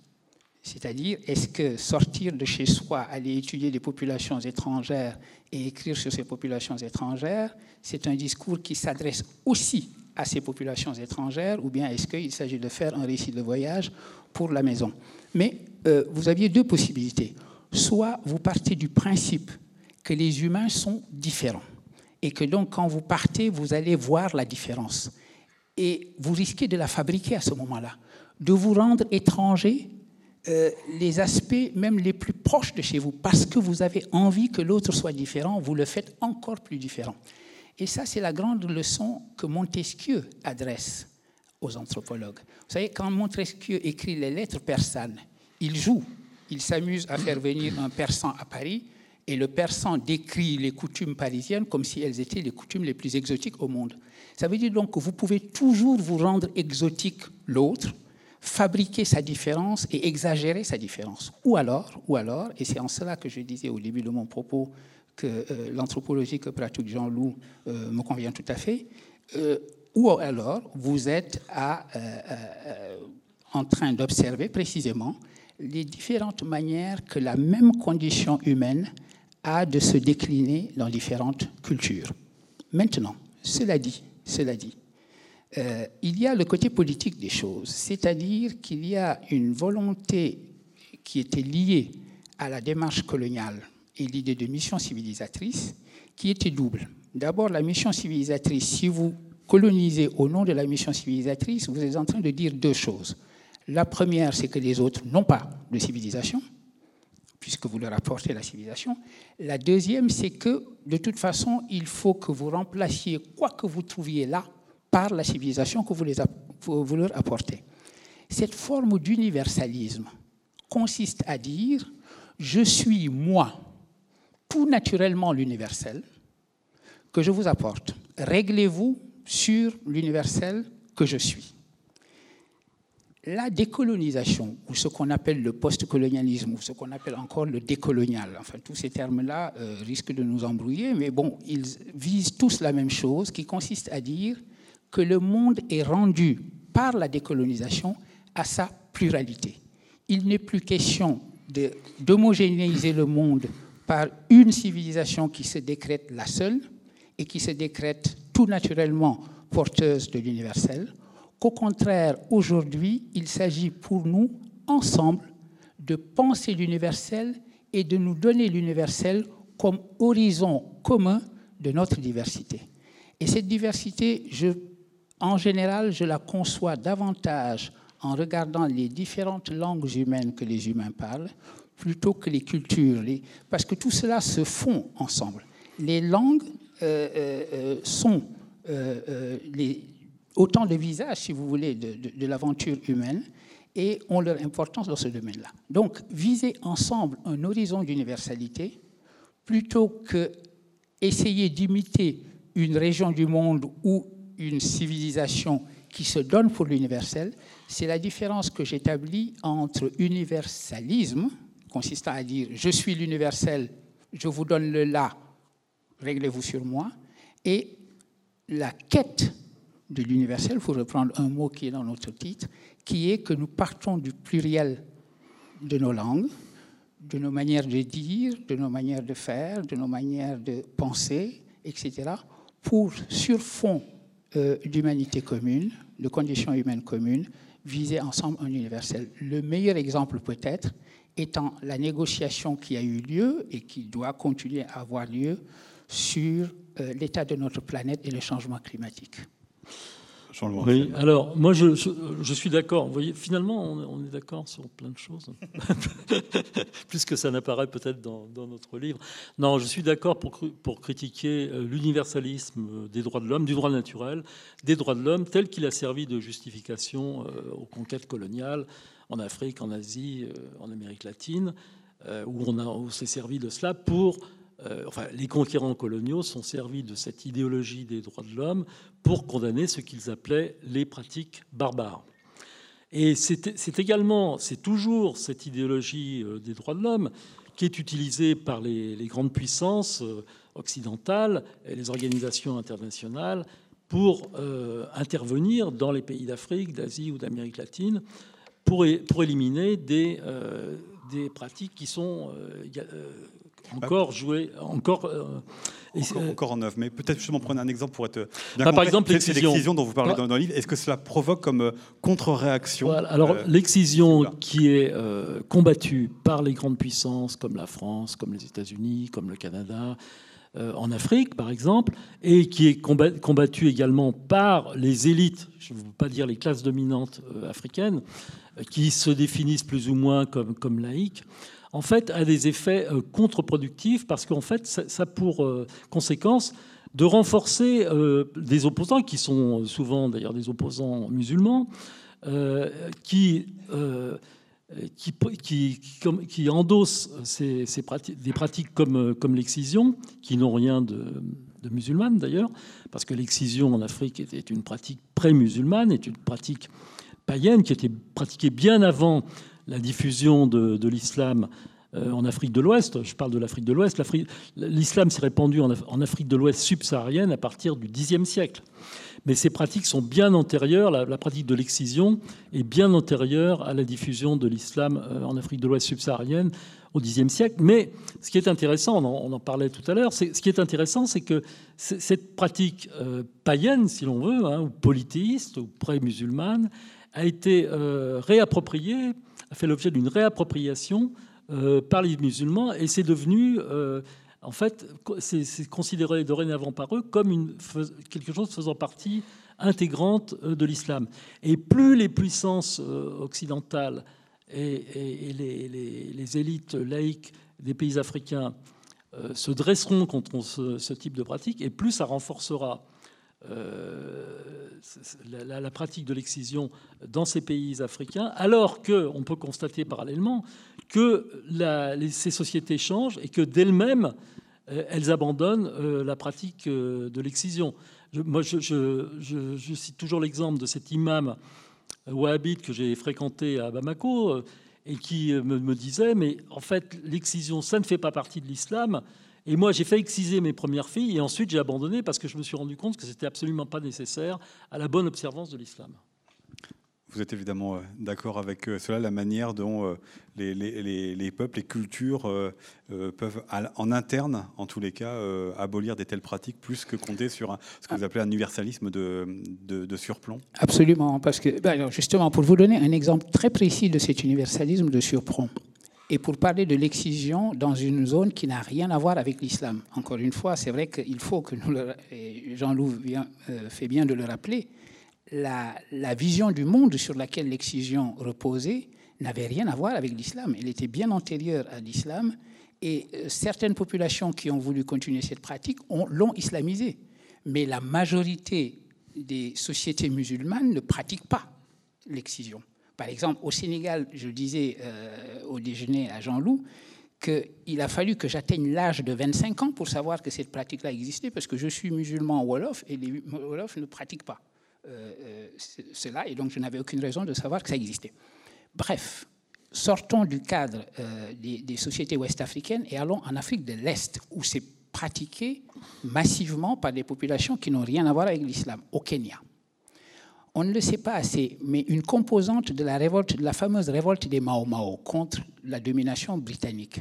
c'est-à-dire, est-ce que sortir de chez soi, aller étudier des populations étrangères et écrire sur ces populations étrangères, c'est un discours qui s'adresse aussi à ces populations étrangères, ou bien est-ce qu'il s'agit de faire un récit de voyage pour la maison? Mais euh, vous aviez deux possibilités. Soit vous partez du principe que les humains sont différents, et que donc quand vous partez, vous allez voir la différence. Et vous risquez de la fabriquer à ce moment-là, de vous rendre étranger euh, les aspects même les plus proches de chez vous, parce que vous avez envie que l'autre soit différent, vous le faites encore plus différent. Et ça, c'est la grande leçon que Montesquieu adresse aux anthropologues. Vous savez, quand Montesquieu écrit les lettres persanes, il joue, il s'amuse à faire venir un persan à Paris, et le persan décrit les coutumes parisiennes comme si elles étaient les coutumes les plus exotiques au monde. Ça veut dire donc que vous pouvez toujours vous rendre exotique l'autre, fabriquer sa différence et exagérer sa différence. Ou alors, ou alors, et c'est en cela que je disais au début de mon propos que euh, l'anthropologie que pratique Jean-Loup euh, me convient tout à fait, euh, ou alors vous êtes en train d'observer précisément les différentes manières que la même condition humaine a de se décliner dans différentes cultures. Maintenant, cela dit, cela dit, euh, il y a le côté politique des choses, c'est-à-dire qu'il y a une volonté qui était liée à la démarche coloniale et l'idée de mission civilisatrice qui était double. D'abord, la mission civilisatrice, si vous colonisez au nom de la mission civilisatrice, vous êtes en train de dire deux choses. La première, c'est que les autres n'ont pas de civilisation, puisque vous leur apportez la civilisation. La deuxième, c'est que de toute façon, il faut que vous remplaciez quoi que vous trouviez là par la civilisation que vous, les, leur apportez. Cette forme d'universalisme consiste à dire je suis moi, tout naturellement l'universel, que je vous apporte. Réglez-vous sur l'universel que je suis. La décolonisation, ou ce qu'on appelle le postcolonialisme, ou ce qu'on appelle encore le décolonial, enfin tous ces termes-là euh, risquent de nous embrouiller, mais bon, ils visent tous la même chose, qui consiste à dire que le monde est rendu par la décolonisation à sa pluralité. Il n'est plus question d'homogénéiser le monde par une civilisation qui se décrète la seule et qui se décrète tout naturellement porteuse de l'universel qu'au contraire, aujourd'hui, il s'agit pour nous, ensemble, de penser l'universel et de nous donner l'universel comme horizon commun de notre diversité. Et cette diversité, je, en général, je la conçois davantage en regardant les différentes langues humaines que les humains parlent, plutôt que les cultures, parce que tout cela se fond ensemble. Les langues euh, euh, euh, sont autant de visages, si vous voulez, de, l'aventure humaine et ont leur importance dans ce domaine-là. Donc, viser ensemble un horizon d'universalité, plutôt que essayer d'imiter une région du monde ou une civilisation qui se donne pour l'universel, c'est la différence que j'établis entre universalisme, consistant à dire je suis l'universel, je vous donne le là, réglez-vous sur moi, et la quête de l'universel, faut reprendre un mot qui est dans notre titre, qui est que nous partons du pluriel de nos langues, de nos manières de dire, de nos manières de faire, de nos manières de penser, etc., pour, sur fond euh, d'humanité commune, de conditions humaines communes, viser ensemble un universel. Le meilleur exemple peut-être étant la négociation qui a eu lieu et qui doit continuer à avoir lieu sur euh, l'état de notre planète et le changement climatique. Oui, alors moi je, je, suis d'accord. Vous voyez, finalement, on, est d'accord sur plein de choses, [laughs] plus que ça n'apparaît peut-être dans, notre livre. Non, je suis d'accord pour, pour critiquer euh, l'universalisme des droits de l'homme, du droit naturel, des droits de l'homme, tel qu'il a servi de justification euh, aux conquêtes coloniales en Afrique, en Asie, euh, en Amérique latine, où on, a, s'est servi de cela pour euh, les conquérants coloniaux sont servis de cette idéologie des droits de l'homme pour condamner ce qu'ils appelaient les pratiques barbares. Et c'est également, c'est toujours cette idéologie euh, des droits de l'homme qui est utilisée par les, grandes puissances euh, occidentales et les organisations internationales pour intervenir dans les pays d'Afrique, d'Asie ou d'Amérique latine pour, éliminer des pratiques qui sont encore joué, encore. Euh, encore, en œuvre, mais peut-être justement prendre un exemple pour être bien bah, Par exemple, l'excision dont vous parlez dans, le livre? Est-ce que cela provoque comme euh, contre-réaction Alors, euh, l'excision qui est combattue par les grandes puissances comme la France, comme les États-Unis, comme le Canada, en Afrique, par exemple, et qui est combattue également par les élites, je ne veux pas dire les classes dominantes africaines, qui se définissent plus ou moins comme, comme laïques en fait, a des effets euh, contre-productifs parce qu'en fait, ça a pour euh, conséquence de renforcer euh, des opposants, qui sont souvent d'ailleurs des opposants musulmans, qui, qui, qui, endossent ces, pratiques, des pratiques comme, comme l'excision, qui n'ont rien de, de musulmane d'ailleurs, parce que l'excision en Afrique était une pratique pré-musulmane, est une pratique païenne qui était pratiquée bien avant la diffusion de, l'islam euh, en Afrique de l'Ouest. Je parle de l'Afrique de l'Ouest. L'islam s'est répandu en Afrique de l'Ouest subsaharienne à partir du Xe siècle. Mais ces pratiques sont bien antérieures, la, pratique de l'excision est bien antérieure à la diffusion de l'islam euh, en Afrique de l'Ouest subsaharienne au Xe siècle. Mais ce qui est intéressant, on en, parlait tout à l'heure, ce qui est intéressant, c'est que cette pratique euh, païenne, si l'on veut, hein, ou polythéiste, ou pré-musulmane, a été réappropriée a fait l'objet d'une réappropriation euh, par les musulmans et c'est devenu, euh, en fait, c'est considéré dorénavant par eux comme quelque chose faisant partie intégrante euh, de l'islam. Et plus les puissances occidentales et, les, élites laïques des pays africains se dresseront contre ce, type de pratique, et plus ça renforcera la, pratique de l'excision dans ces pays africains, alors qu'on peut constater parallèlement que ces sociétés changent et que d'elles-mêmes, elles abandonnent la pratique de l'excision. moi, je, cite toujours l'exemple de cet imam wahhabite que j'ai fréquenté à Bamako et qui me disait, mais en fait, l'excision, ça ne fait pas partie de l'islam. Et moi, j'ai fait exciser mes premières filles et ensuite j'ai abandonné parce que je me suis rendu compte que c'était absolument pas nécessaire à la bonne observance de l'islam. Vous êtes évidemment euh, d'accord avec euh, cela, la manière dont euh, les, peuples, les cultures peuvent, en interne, en tous les cas, abolir des telles pratiques plus que compter sur ce que vous appelez un universalisme de, de, surplomb? Absolument, parce que, ben justement, pour vous donner un exemple très précis de cet universalisme de surplomb, et pour parler de l'excision dans une zone qui n'a rien à voir avec l'islam. Encore une fois, c'est vrai qu'il faut que nous, Jean-Loup fait bien de le rappeler, la, vision du monde sur laquelle l'excision reposait n'avait rien à voir avec l'islam. Elle était bien antérieure à l'islam et euh, certaines populations qui ont voulu continuer cette pratique l'ont islamisée. Mais la majorité des sociétés musulmanes ne pratiquent pas l'excision. Par exemple, au Sénégal, je disais euh, au déjeuner à Jean-Loup qu'il a fallu que j'atteigne l'âge de 25 ans pour savoir que cette pratique-là existait, parce que je suis musulman Wolof et les Wolofs ne pratiquent pas. Euh, euh, cela, et donc je n'avais aucune raison de savoir que ça existait. Bref, sortons du cadre des, sociétés ouest-africaines et allons en Afrique de l'Est, où c'est pratiqué massivement par des populations qui n'ont rien à voir avec l'islam, au Kenya. On ne le sait pas assez, mais une composante de la fameuse révolte des Mao Mao contre la domination britannique,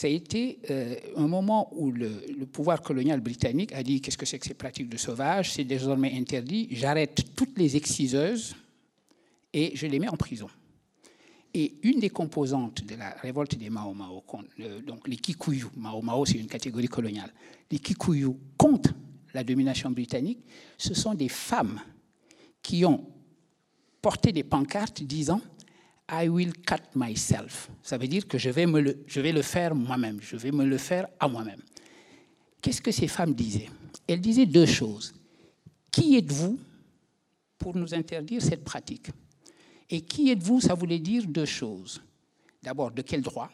ça a été euh, un moment où le, pouvoir colonial britannique a dit qu'est-ce que c'est que ces pratiques de sauvage, c'est désormais interdit, j'arrête toutes les exciseuses et je les mets en prison. Et une des composantes de la révolte des Mao Mao, donc les Kikuyu, Mao Mao c'est une catégorie coloniale, les Kikuyu contre la domination britannique, ce sont des femmes qui ont porté des pancartes disant I will cut myself. Ça veut dire que je vais, le, le faire moi-même, je vais me le faire à moi-même. Qu'est-ce que ces femmes disaient? Elles disaient deux choses. Qui êtes-vous pour nous interdire cette pratique? Et qui êtes-vous? Ça voulait dire deux choses. D'abord, de quel droit?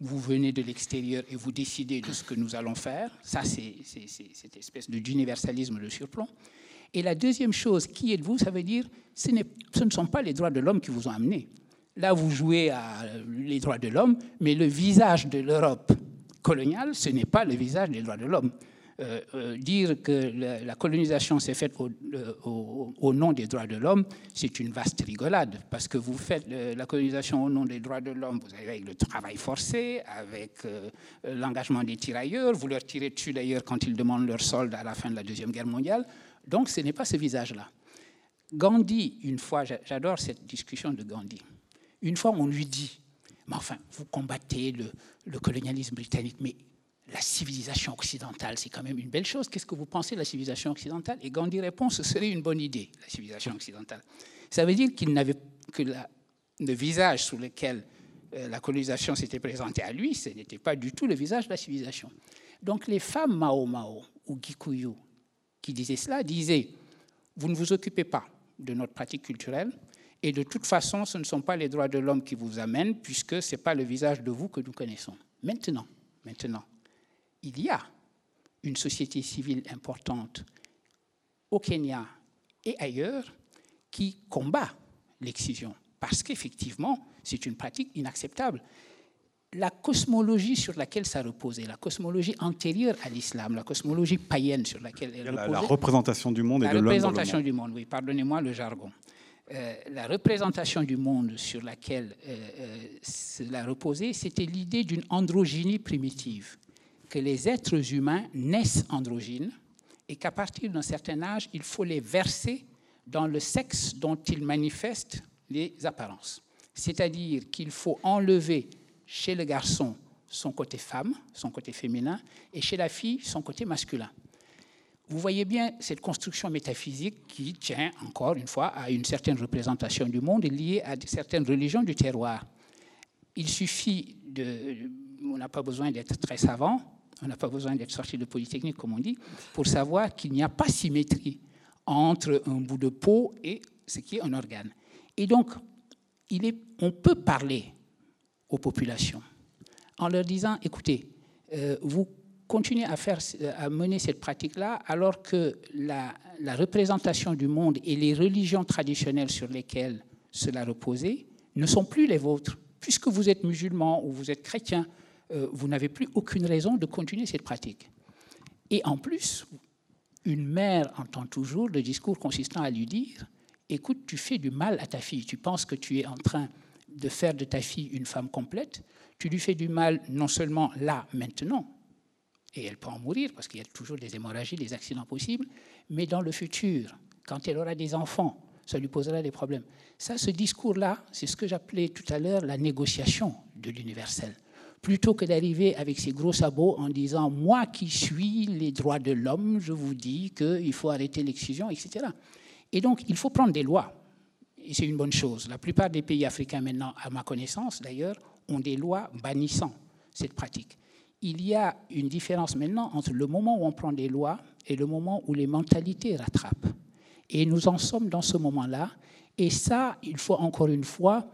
Vous venez de l'extérieur et vous décidez de ce que nous allons faire. Ça, c'est cette espèce d'universalisme de surplomb. Et la deuxième chose, qui êtes-vous? Ça veut dire ce, ce ne sont pas les droits de l'homme qui vous ont amené. Là, vous jouez à les droits de l'homme, mais le visage de l'Europe coloniale, ce n'est pas le visage des droits de l'homme. Euh, euh, dire que la, colonisation s'est faite euh, au, nom des droits de l'homme, c'est une vaste rigolade, parce que vous faites la colonisation au nom des droits de l'homme, vous avez avec le travail forcé, avec l'engagement des tirailleurs, vous leur tirez dessus d'ailleurs quand ils demandent leur solde à la fin de la Deuxième Guerre mondiale, donc ce n'est pas ce visage-là. Gandhi, une fois, j'adore cette discussion de Gandhi, une fois, on lui dit, mais enfin, vous combattez le, colonialisme britannique, mais la civilisation occidentale, c'est quand même une belle chose. Qu'est-ce que vous pensez de la civilisation occidentale? Et Gandhi répond, ce serait une bonne idée, la civilisation occidentale. Ça veut dire qu'il n'avait que le visage sous lequel euh, la colonisation s'était présentée à lui, ce n'était pas du tout le visage de la civilisation. Donc les femmes Mao Mao ou Gikuyu qui disaient cela disaient, vous ne vous occupez pas de notre pratique culturelle, et de toute façon, ce ne sont pas les droits de l'homme qui vous amènent, puisque ce n'est pas le visage de vous que nous connaissons. Maintenant, maintenant, il y a une société civile importante au Kenya et ailleurs qui combat l'excision, parce qu'effectivement, c'est une pratique inacceptable. La cosmologie sur laquelle ça reposait, la cosmologie antérieure à l'islam, la cosmologie païenne sur laquelle elle reposait. La, représentation du monde et de l'homme. La représentation du monde, oui, pardonnez-moi le jargon. Euh, la représentation du monde sur laquelle euh, euh, cela reposait, c'était l'idée d'une androgynie primitive, que les êtres humains naissent androgynes et qu'à partir d'un certain âge, il faut les verser dans le sexe dont ils manifestent les apparences. C'est-à-dire qu'il faut enlever chez le garçon son côté femme, son côté féminin, et chez la fille son côté masculin. Vous voyez bien cette construction métaphysique qui tient, encore une fois, à une certaine représentation du monde liée à certaines religions du terroir. Il suffit de... On n'a pas besoin d'être très savant, on n'a pas besoin d'être sorti de Polytechnique, comme on dit, pour savoir qu'il n'y a pas symétrie entre un bout de peau et ce qui est un organe. Et donc, on peut parler aux populations en leur disant, écoutez, euh, vous continuez à, faire, à mener cette pratique-là alors que la, représentation du monde et les religions traditionnelles sur lesquelles cela reposait ne sont plus les vôtres. Puisque vous êtes musulman ou vous êtes chrétien, euh, vous n'avez plus aucune raison de continuer cette pratique. Et en plus, une mère entend toujours le discours consistant à lui dire, écoute, tu fais du mal à ta fille, tu penses que tu es en train de faire de ta fille une femme complète, tu lui fais du mal non seulement là, maintenant, et elle peut en mourir parce qu'il y a toujours des hémorragies, des accidents possibles, mais dans le futur, quand elle aura des enfants, ça lui posera des problèmes. Ça, ce discours-là, c'est ce que j'appelais tout à l'heure la négociation de l'universel. Plutôt que d'arriver avec ses gros sabots en disant Moi qui suis les droits de l'homme, je vous dis qu'il faut arrêter l'excision, etc. Et donc, il faut prendre des lois. C'est une bonne chose. La plupart des pays africains maintenant, à ma connaissance d'ailleurs, ont des lois bannissant cette pratique. Il y a une différence maintenant entre le moment où on prend des lois et le moment où les mentalités rattrapent. Et nous en sommes dans ce moment-là. Et ça, il faut encore une fois,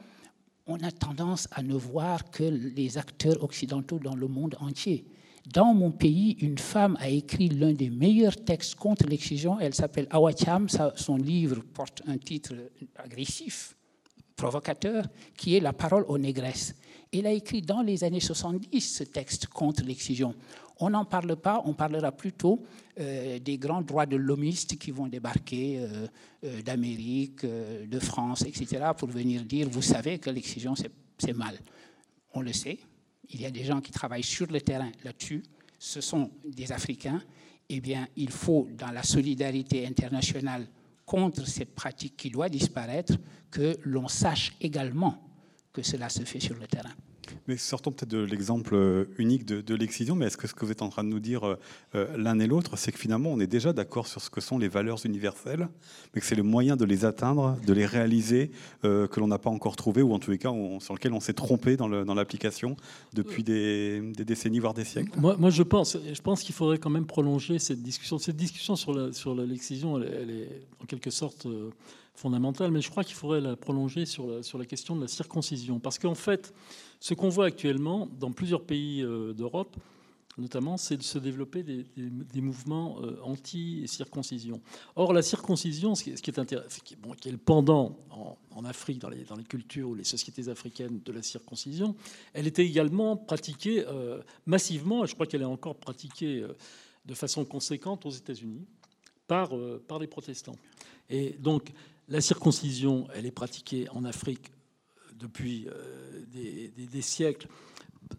on a tendance à ne voir que les acteurs occidentaux dans le monde entier. Dans mon pays, une femme a écrit l'un des meilleurs textes contre l'excision. Elle s'appelle Awacham. Son livre porte un titre agressif, provocateur, qui est La parole aux négresses. Elle a écrit dans les années 70 ce texte contre l'excision. On n'en parle pas, on parlera plutôt euh, des grands droits de l'homiste qui vont débarquer euh, euh, d'Amérique, de France, etc., pour venir dire, vous savez que l'excision, c'est mal. On le sait, il y a des gens qui travaillent sur le terrain là-dessus, ce sont des Africains, eh bien, il faut, dans la solidarité internationale contre cette pratique qui doit disparaître, que l'on sache également que cela se fait sur le terrain. Mais sortons peut-être de l'exemple euh, unique de, l'excision, mais est-ce que ce que vous êtes en train de nous dire euh, euh, l'un et l'autre, c'est que finalement on est déjà d'accord sur ce que sont les valeurs universelles, mais que c'est le moyen de les atteindre, de les réaliser, que l'on n'a pas encore trouvé, ou en tous les cas sur lequel on s'est trompé dans l'application depuis des, décennies, voire des siècles Moi, moi je pense, je pense qu'il faudrait quand même prolonger cette discussion. Cette discussion sur l'excision, sur elle, elle, est en quelque sorte fondamentale, mais je crois qu'il faudrait la prolonger sur la, sur la question de la circoncision. Parce qu'en fait, ce qu'on voit actuellement dans plusieurs pays euh, d'Europe, notamment, c'est de se développer des, des, mouvements euh, anti-circoncision. Or, la circoncision, ce qui est, intéressant, qui, est le pendant en, Afrique, dans les, dans les, cultures ou les sociétés africaines de la circoncision, elle était également pratiquée euh, massivement, et je crois qu'elle est encore pratiquée de façon conséquente aux États-Unis par, par les protestants. Et donc, la circoncision, elle est pratiquée en Afrique depuis euh, des, siècles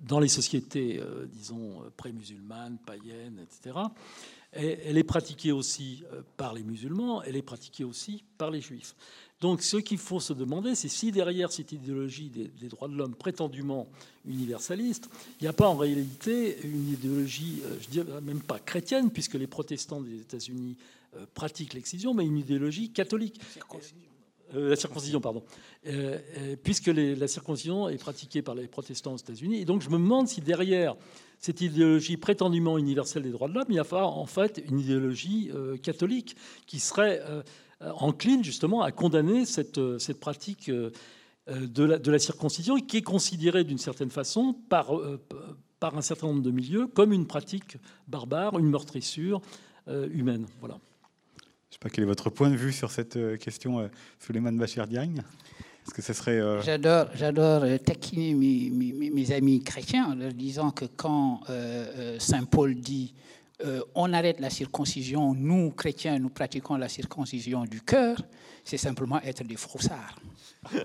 dans les sociétés, euh, disons, pré-musulmanes, païennes, etc. Et elle est pratiquée aussi euh, par les musulmans, elle est pratiquée aussi par les juifs. Donc ce qu'il faut se demander, c'est si derrière cette idéologie des, des droits de l'homme prétendument universaliste, il n'y a pas en réalité une idéologie, je dirais même pas chrétienne, puisque les protestants des États-Unis pratique l'excision, mais une idéologie catholique. Euh, la circoncision, pardon. Euh, puisque la circoncision est pratiquée par les protestants aux États-Unis. Et donc je me demande si derrière cette idéologie prétendument universelle des droits de l'homme, il y a en fait une idéologie catholique qui serait encline justement à condamner cette, cette pratique de la, de, la, circoncision, qui est considérée d'une certaine façon par, par un certain nombre de milieux comme une pratique barbare, une meurtrissure humaine. Voilà. Je ne sais pas quel est votre point de vue sur cette euh, question, euh, Suleiman Bachir Diagne Est-ce que ce serait euh, J'adore, j'adore taquiner mes, amis chrétiens en leur disant que quand saint Paul dit on arrête la circoncision, nous chrétiens, nous pratiquons la circoncision du cœur, c'est simplement être des froussards. [laughs]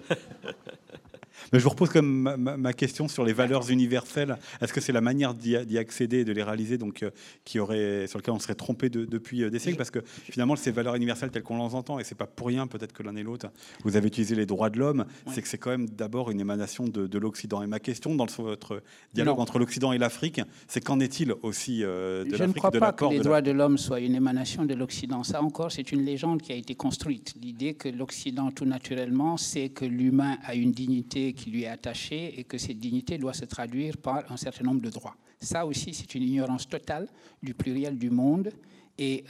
Mais je vous repose comme ma, question sur les valeurs universelles. Est-ce que c'est la manière d'y accéder, de les réaliser, donc euh, qui aurait, sur lequel on serait trompé depuis euh, des siècles? Parce que finalement, ces valeurs universelles telles qu'on les entend, et c'est pas pour rien peut-être que l'un et l'autre, vous avez utilisé les droits de l'homme, c'est que c'est quand même d'abord une émanation de, l'Occident. Et ma question dans votre dialogue entre l'Occident et l'Afrique, c'est qu'en est-il aussi euh, de l'Afrique Je ne crois pas que les droits de l'homme soient une émanation de l'Occident. Ça encore, c'est une légende qui a été construite. L'idée que l'Occident, tout naturellement, c'est que l'humain a une dignité qui lui est attachée et que cette dignité doit se traduire par un certain nombre de droits. Ça aussi, c'est une ignorance totale du pluriel du monde Et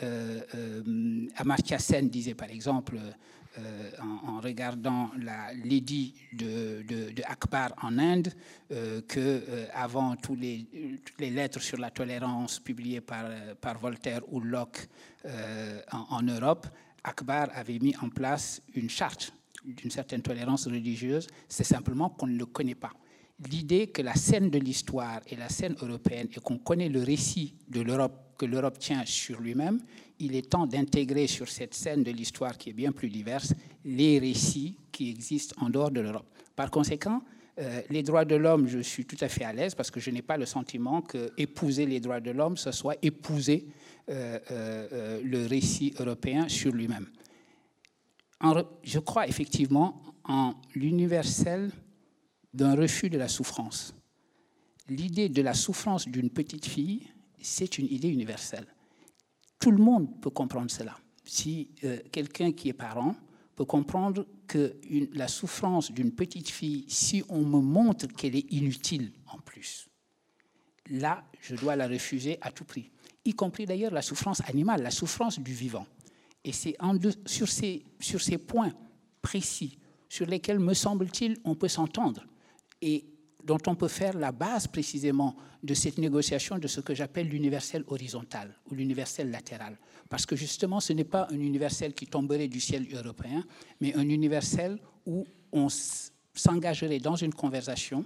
Amartya Sen disait par exemple, en, regardant l'édit de, Akbar en Inde, que avant tous les, toutes les lettres sur la tolérance publiées par, Voltaire ou Locke en Europe, Akbar avait mis en place une charte d'une certaine tolérance religieuse, c'est simplement qu'on ne le connaît pas. L'idée que la scène de l'histoire est la scène européenne et qu'on connaît le récit de l'Europe que l'Europe tient sur lui-même, il est temps d'intégrer sur cette scène de l'histoire qui est bien plus diverse les récits qui existent en dehors de l'Europe. Par conséquent, euh, les droits de l'homme, je suis tout à fait à l'aise parce que je n'ai pas le sentiment que épouser les droits de l'homme, ce soit épouser euh, euh, le récit européen sur lui-même je crois effectivement en l'universel d'un refus de la souffrance. L'idée de la souffrance d'une petite fille, c'est une idée universelle. Tout le monde peut comprendre cela. Si euh, quelqu'un qui est parent peut comprendre que la souffrance d'une petite fille, si on me montre qu'elle est inutile en plus, là, je dois la refuser à tout prix, y compris d'ailleurs la souffrance animale, la souffrance du vivant. Et c'est sur ces, points précis sur lesquels, me semble-t-il, on peut s'entendre et dont on peut faire la base précisément de cette négociation de ce que j'appelle l'universel horizontal ou l'universel latéral. Parce que justement, ce n'est pas un universel qui tomberait du ciel européen, mais un universel où on s'engagerait dans une conversation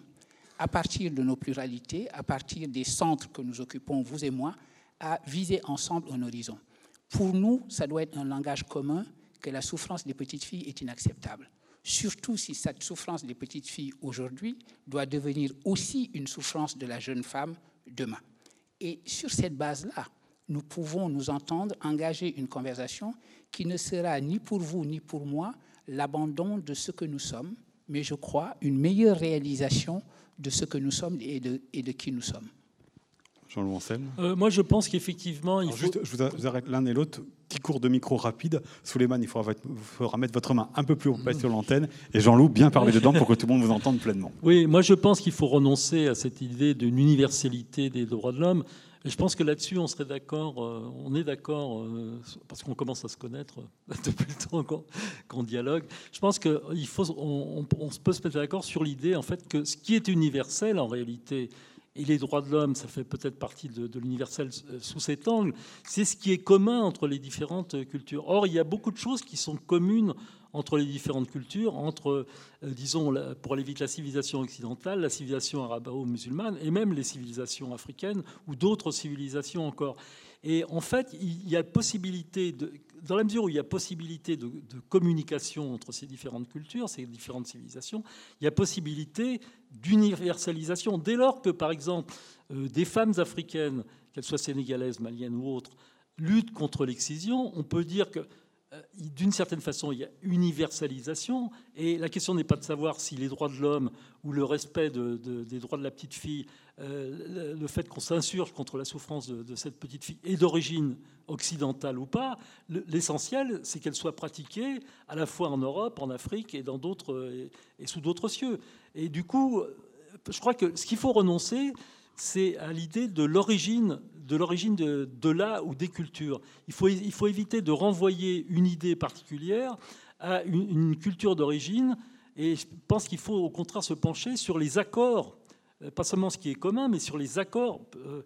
à partir de nos pluralités, à partir des centres que nous occupons, vous et moi, à viser ensemble un horizon. Pour nous, ça doit être un langage commun que la souffrance des petites filles est inacceptable. Surtout si cette souffrance des petites filles aujourd'hui doit devenir aussi une souffrance de la jeune femme demain. Et sur cette base-là, nous pouvons nous entendre engager une conversation qui ne sera ni pour vous ni pour moi l'abandon de ce que nous sommes, mais je crois une meilleure réalisation de ce que nous sommes et de, et de qui nous sommes. Jean-Louis euh, Moi, je pense qu'effectivement, il faut... je vous arrête l'un et l'autre. Petit cours de micro rapide. Souleymane, il faudra, mettre votre main un peu plus haut sur l'antenne. Et Jean-Loup, bien parler dedans pour que tout le monde vous entende pleinement. Oui, moi, je pense qu'il faut renoncer à cette idée d'une universalité des droits de l'homme. je pense que là-dessus, on serait d'accord, euh, on est d'accord, euh, parce qu'on commence à se connaître [laughs] depuis le temps qu'on dialogue. Je pense faut, on, on, peut se mettre d'accord sur l'idée, en fait, que ce qui est universel, en réalité, et les droits de l'homme, ça fait peut-être partie de, l'universel euh, sous cet angle, c'est ce qui est commun entre les différentes cultures. Or, il y a beaucoup de choses qui sont communes entre les différentes cultures, entre, euh, disons, pour aller vite, la civilisation occidentale, la civilisation arabo-musulmane, et même les civilisations africaines ou d'autres civilisations encore. Et en fait, il y a possibilité, dans la mesure où il y a possibilité de, communication entre ces différentes cultures, ces différentes civilisations, il y a possibilité d'universalisation. Dès lors que, par exemple, euh, des femmes africaines, qu'elles soient sénégalaises, maliennes ou autres, luttent contre l'excision, on peut dire que d'une certaine façon, il y a universalisation. Et la question n'est pas de savoir si les droits de l'homme ou le respect des droits de la petite fille, euh, le fait qu'on s'insurge contre la souffrance de, cette petite fille est d'origine occidentale ou pas. L'essentiel, c'est qu'elle soit pratiquée à la fois en Europe, en Afrique et, dans d'autres, et sous d'autres cieux. Et du coup, je crois que ce qu'il faut renoncer, c'est à l'idée de l'origine de l'origine de, là ou des cultures. Il faut, il faut éviter de renvoyer une idée particulière à une, culture d'origine. Et je pense qu'il faut au contraire se pencher sur les accords, euh, pas seulement ce qui est commun, mais sur les accords. Euh,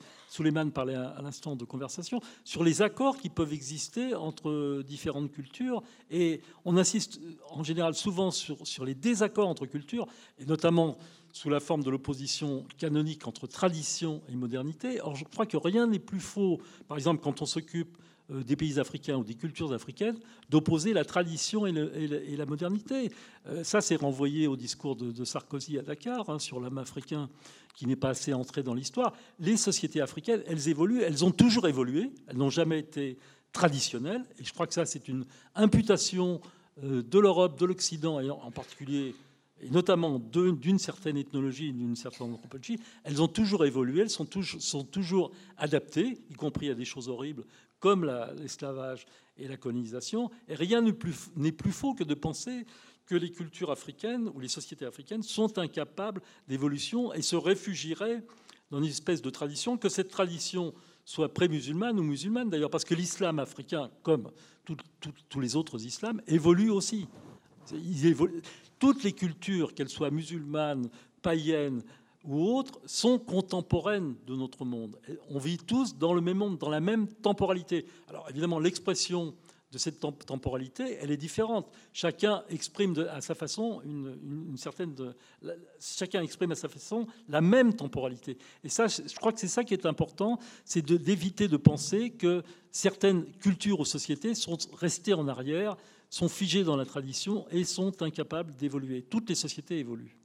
parlait à, l'instant de conversation, sur les accords qui peuvent exister entre différentes cultures. Et on insiste en général souvent sur les désaccords entre cultures, et notamment sous la forme de l'opposition canonique entre tradition et modernité. Or, je crois que rien n'est plus faux, par exemple, quand on s'occupe euh, des pays africains ou des cultures africaines, d'opposer la tradition et, la modernité. Euh, ça, c'est renvoyé au discours de, Sarkozy à Dakar hein, sur l'âme africain qui n'est pas assez entré dans l'histoire. Les sociétés africaines, elles évoluent, elles ont toujours évolué, elles n'ont jamais été traditionnelles. Et je crois que ça, c'est une imputation euh, de l'Europe, de l'Occident, et en particulier et notamment d'une certaine ethnologie, d'une certaine anthropologie, elles ont toujours évolué, elles sont toujours, adaptées, y compris à des choses horribles comme l'esclavage et la colonisation. Et rien n'est plus, faux que de penser que les cultures africaines ou les sociétés africaines sont incapables d'évolution et se réfugieraient dans une espèce de tradition, que cette tradition soit pré-musulmane ou musulmane d'ailleurs, parce que l'islam africain, comme tous les autres islams, évolue aussi. Toutes les cultures, qu'elles soient musulmanes, païennes ou autres, sont contemporaines de notre monde. On vit tous dans le même monde, dans la même temporalité. Alors évidemment, l'expression de cette temporalité, elle est différente. Chacun exprime à sa façon une, certaine, chacun exprime à sa façon la même temporalité. Et ça, je crois que c'est ça qui est important, c'est d'éviter de, penser que certaines cultures ou sociétés sont restées en arrière, sont figées dans la tradition et sont incapables d'évoluer. Toutes les sociétés évoluent.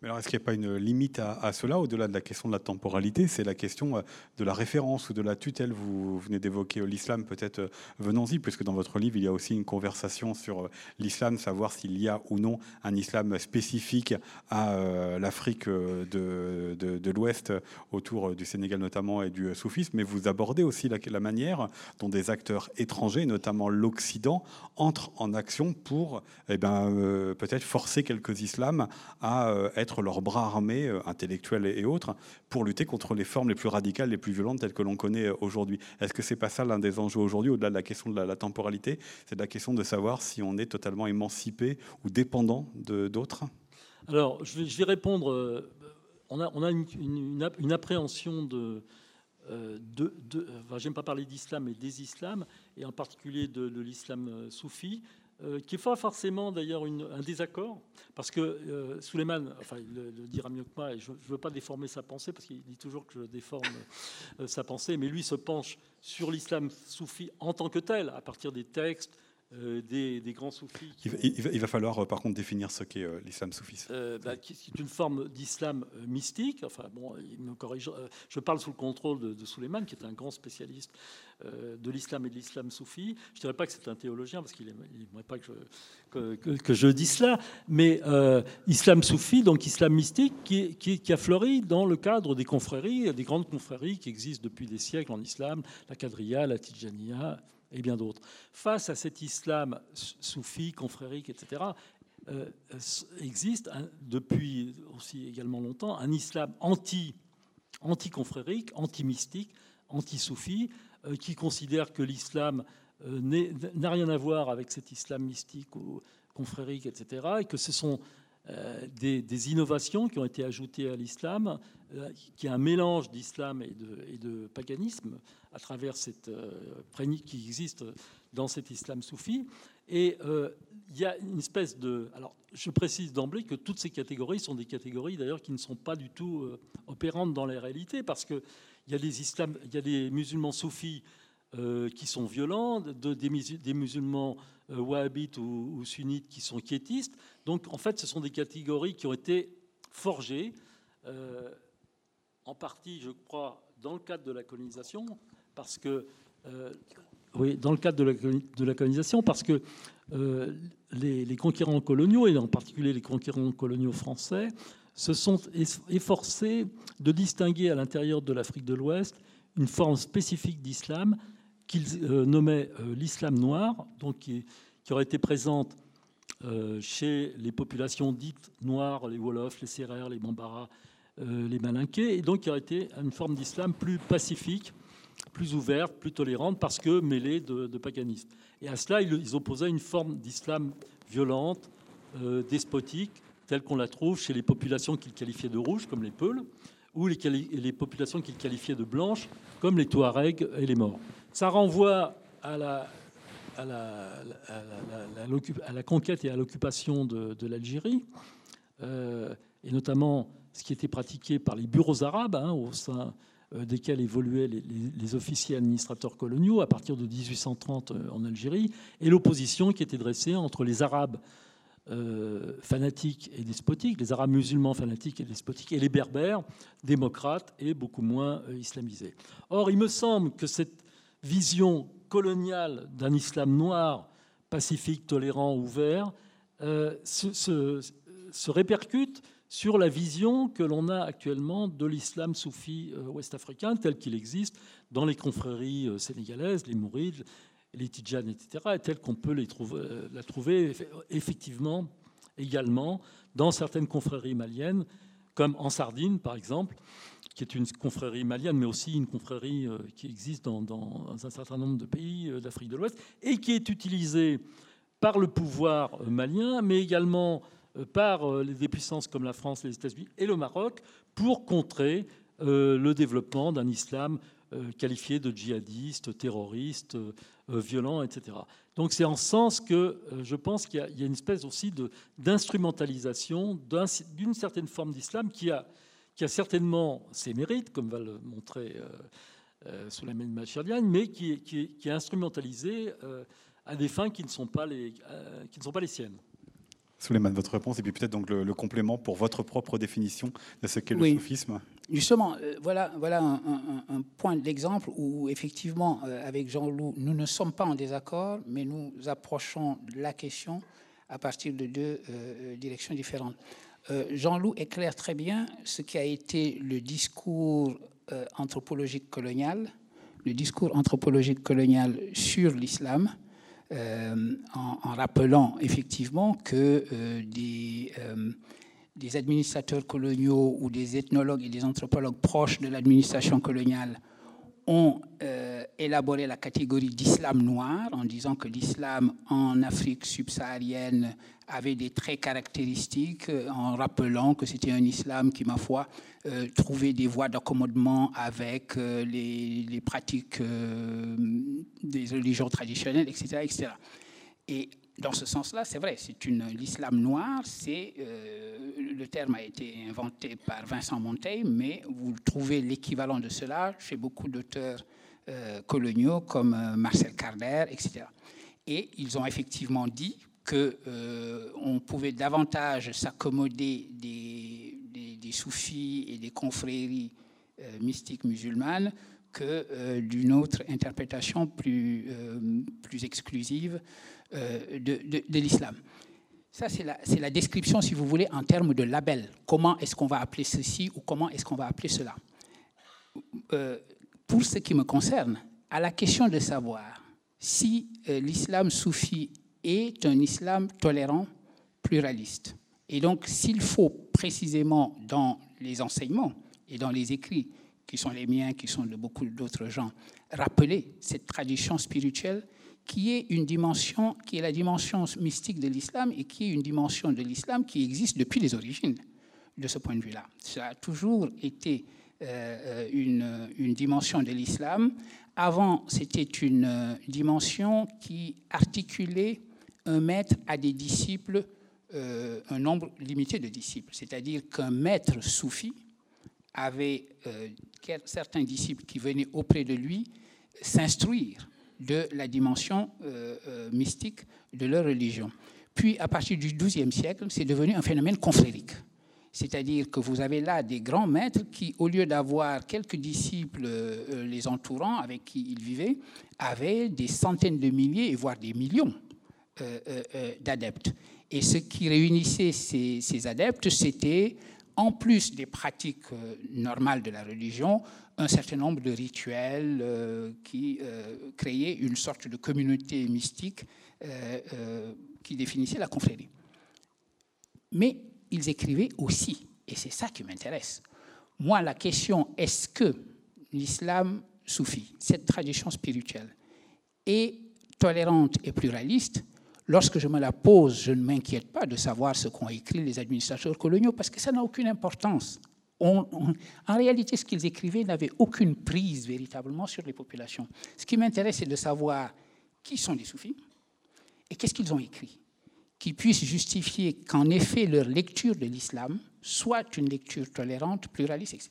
Mais alors, est-ce qu'il n'y a pas une limite à, cela, au-delà de la question de la temporalité? C'est la question euh, de la référence ou de la tutelle. Vous venez d'évoquer l'islam, peut-être euh, venons-y, puisque dans votre livre, il y a aussi une conversation sur euh, l'islam, savoir s'il y a ou non un islam spécifique à l'Afrique de, l'Ouest, autour du Sénégal notamment, et du soufisme. Mais vous abordez aussi la, la manière dont des acteurs étrangers, notamment l'Occident, entrent en action pour eh ben, peut-être forcer quelques islams à être leur bras armés, euh, intellectuels et autres, pour lutter contre les formes les plus radicales, les plus violentes telles que l'on connaît euh, aujourd'hui. Est-ce que c'est pas ça l'un des enjeux aujourd'hui, au-delà de la question de la, temporalité? C'est la question de savoir si on est totalement émancipé ou dépendant d'autres? Alors, je vais, répondre. Euh, on a, une, appréhension de. de, j'aime pas parler d'islam, mais des islams, et en particulier de, de l'islam soufi, euh, qui n'est pas forcément d'ailleurs un désaccord, parce que euh, Suleiman, enfin il le, dira mieux et je ne veux pas déformer sa pensée, parce qu'il dit toujours que je déforme euh, sa pensée, mais lui se penche sur l'islam soufi en tant que tel, à partir des textes, euh, des, grands soufis. Il va, falloir par contre définir ce qu'est l'islam soufi. Bah, c'est une forme d'islam mystique. Enfin bon, il me corrige. je parle sous le contrôle de, de Suleiman, qui est un grand spécialiste euh, de l'islam et de l'islam soufi. Je ne dirais pas que c'est un théologien, parce qu'il n'aimerait pas que je, que, je, dise cela, mais euh, islam soufi, donc islam mystique, qui, qui, a fleuri dans le cadre des confréries, des grandes confréries qui existent depuis des siècles en islam, la Qadriya, la Tijaniya et bien d'autres. Face à cet islam soufi, confrérique, etc., euh, existe depuis aussi également longtemps un islam anti, anti-confrérique, anti-mystique, anti-soufi, euh, qui considèrent que l'islam euh, n'a rien à voir avec cet islam mystique ou confrérique, etc., et que ce sont des, innovations qui ont été ajoutées à l'islam, qui est un mélange d'islam et de, paganisme à travers cette prénique qui existe dans cet islam soufi. Et il y a une espèce de... Alors, je précise d'emblée que toutes ces catégories sont des catégories d'ailleurs qui ne sont pas du tout opérantes dans la réalité, parce que il y a des, islam, il y a des musulmans soufis euh, qui sont violents, de, des, musulmans euh, wahhabites ou, sunnites qui sont quiétistes. Donc, en fait, ce sont des catégories qui ont été forgées, euh, en partie, je crois, dans le cadre de la colonisation, parce que oui, dans le cadre de la, colonisation, parce que les, les, conquérants coloniaux, et en particulier les conquérants coloniaux français, se sont efforcés de distinguer à l'intérieur de l'Afrique de l'Ouest une forme spécifique d'islam qu'ils euh, nommaient euh, l'islam noir, qui, aurait été présente euh, chez les populations dites noires, les Wolofs, les Sérères, les Bambara, les Malinqués, et donc qui aurait été une forme d'islam plus pacifique, plus ouverte, plus tolérante, parce que mêlée de, paganisme. Et à cela, ils opposaient une forme d'islam violente, despotique, telle qu'on la trouve chez les populations qu'il qualifiait de rouges, comme les Peuls, ou les, populations qu'il qualifiait de blanches, comme les Touaregs et les Morts. Ça renvoie à la, conquête et à l'occupation de, l'Algérie, euh, et notamment ce qui était pratiqué par les bureaux arabes, hein, au sein euh, desquels évoluaient les, officiers administrateurs coloniaux à partir de 1830 euh, en Algérie, et l'opposition qui était dressée entre les Arabes euh, fanatiques et despotiques, les Arabes musulmans fanatiques et despotiques, et les Berbères démocrates et beaucoup moins islamisés. Or, il me semble que cette vision coloniale d'un islam noir, pacifique, tolérant, ouvert, se, répercute sur la vision que l'on a actuellement de l'islam soufi ouest-africain tel qu'il existe dans les confréries sénégalaises, les mourides, les tijanes, etc., est telle qu'on peut euh, la trouver effectivement également dans certaines confréries maliennes, comme en Sardine par exemple, qui est une confrérie malienne, mais aussi une confrérie qui existe dans, un certain nombre de pays d'Afrique de l'Ouest, et qui est utilisée par le pouvoir malien, mais également par des puissances comme la France, les États-Unis et le Maroc, pour contrer le développement d'un islam qualifié de djihadiste, terroriste, violent, etc. Donc c'est en ce sens que je pense qu'il y, a une espèce aussi d'instrumentalisation d'une certaine forme d'islam qui a, certainement ses mérites, comme va le montrer euh, Souleymane mais qui, est instrumentalisé à des fins qui ne sont pas les siennes. Souleymane, votre réponse, et puis peut-être donc le, complément pour votre propre définition de ce qu'est le soufisme. Justement, euh, voilà, voilà un, point d'exemple où effectivement, euh, avec Jean-Loup, nous ne sommes pas en désaccord, mais nous approchons la question à partir de deux euh, directions différentes. Jean-Loup éclaire très bien ce qui a été le discours anthropologique colonial, le discours anthropologique colonial sur l'islam, euh, en, rappelant effectivement que euh, euh, des, administrateurs coloniaux ou des ethnologues et des anthropologues proches de l'administration coloniale ont élaboré la catégorie d'islam noir en disant que l'islam en Afrique subsaharienne avait des traits caractéristiques, en rappelant que c'était un islam qui, ma foi, euh, trouvait des voies d'accommodement avec les, les, pratiques des religions traditionnelles, etc., etc. Et dans ce sens-là, c'est vrai, c'est une l'islam noir. C'est le terme a été inventé par Vincent Montaigne, mais vous trouvez l'équivalent de cela chez beaucoup d'auteurs euh, coloniaux comme euh, Marcel Carder, etc. Et ils ont effectivement dit qu'on euh, pouvait davantage s'accommoder des, soufis et des confréries mystiques musulmanes que d'une autre interprétation plus, plus exclusive de, l'islam. Ça, c'est la, la, description, si vous voulez, en termes de label. Comment est-ce qu'on va appeler ceci ou comment est-ce qu'on va appeler cela? Pour ce qui me concerne, à la question de savoir si euh, l'islam soufi est un islam tolérant, pluraliste. Et donc, s'il faut précisément dans les enseignements et dans les écrits, qui sont les miens, qui sont de beaucoup d'autres gens, rappeler cette tradition spirituelle qui est une dimension, qui est la dimension mystique de l'islam et qui est une dimension de l'islam qui existe depuis les origines de ce point de vue-là. Ça a toujours été euh, une, dimension de l'islam. Avant, c'était une euh, dimension qui articulait un maître à des disciples, euh, un nombre limité de disciples. C'est-à-dire qu'un maître soufi avait certains disciples qui venaient auprès de lui s'instruire de la dimension mystique de leur religion. Puis, à partir du XIIe siècle, c'est devenu un phénomène confrérique. C'est-à-dire que vous avez là des grands maîtres qui, au lieu d'avoir quelques disciples euh, les entourant avec qui ils vivaient, avaient des centaines de milliers, voire des millions euh, euh, d'adeptes. Et ce qui réunissait ces, adeptes, c'était, en plus des pratiques normales de la religion, un certain nombre de rituels qui créaient une sorte de communauté mystique qui définissait la confrérie. Mais ils écrivaient aussi. Et c'est ça qui m'intéresse. Moi, la question, est-ce que l'islam soufi, cette tradition spirituelle, est tolérante et pluraliste? Lorsque je me la pose, je ne m'inquiète pas de savoir ce qu'ont écrit les administrateurs coloniaux, parce que ça n'a aucune importance. en réalité, ce qu'ils écrivaient n'avait aucune prise véritablement sur les populations. Ce qui m'intéresse, c'est de savoir qui sont les soufis et qu'est-ce qu'ils ont écrit qui puissent justifier qu'en effet leur lecture de l'islam soit une lecture tolérante, pluraliste, etc.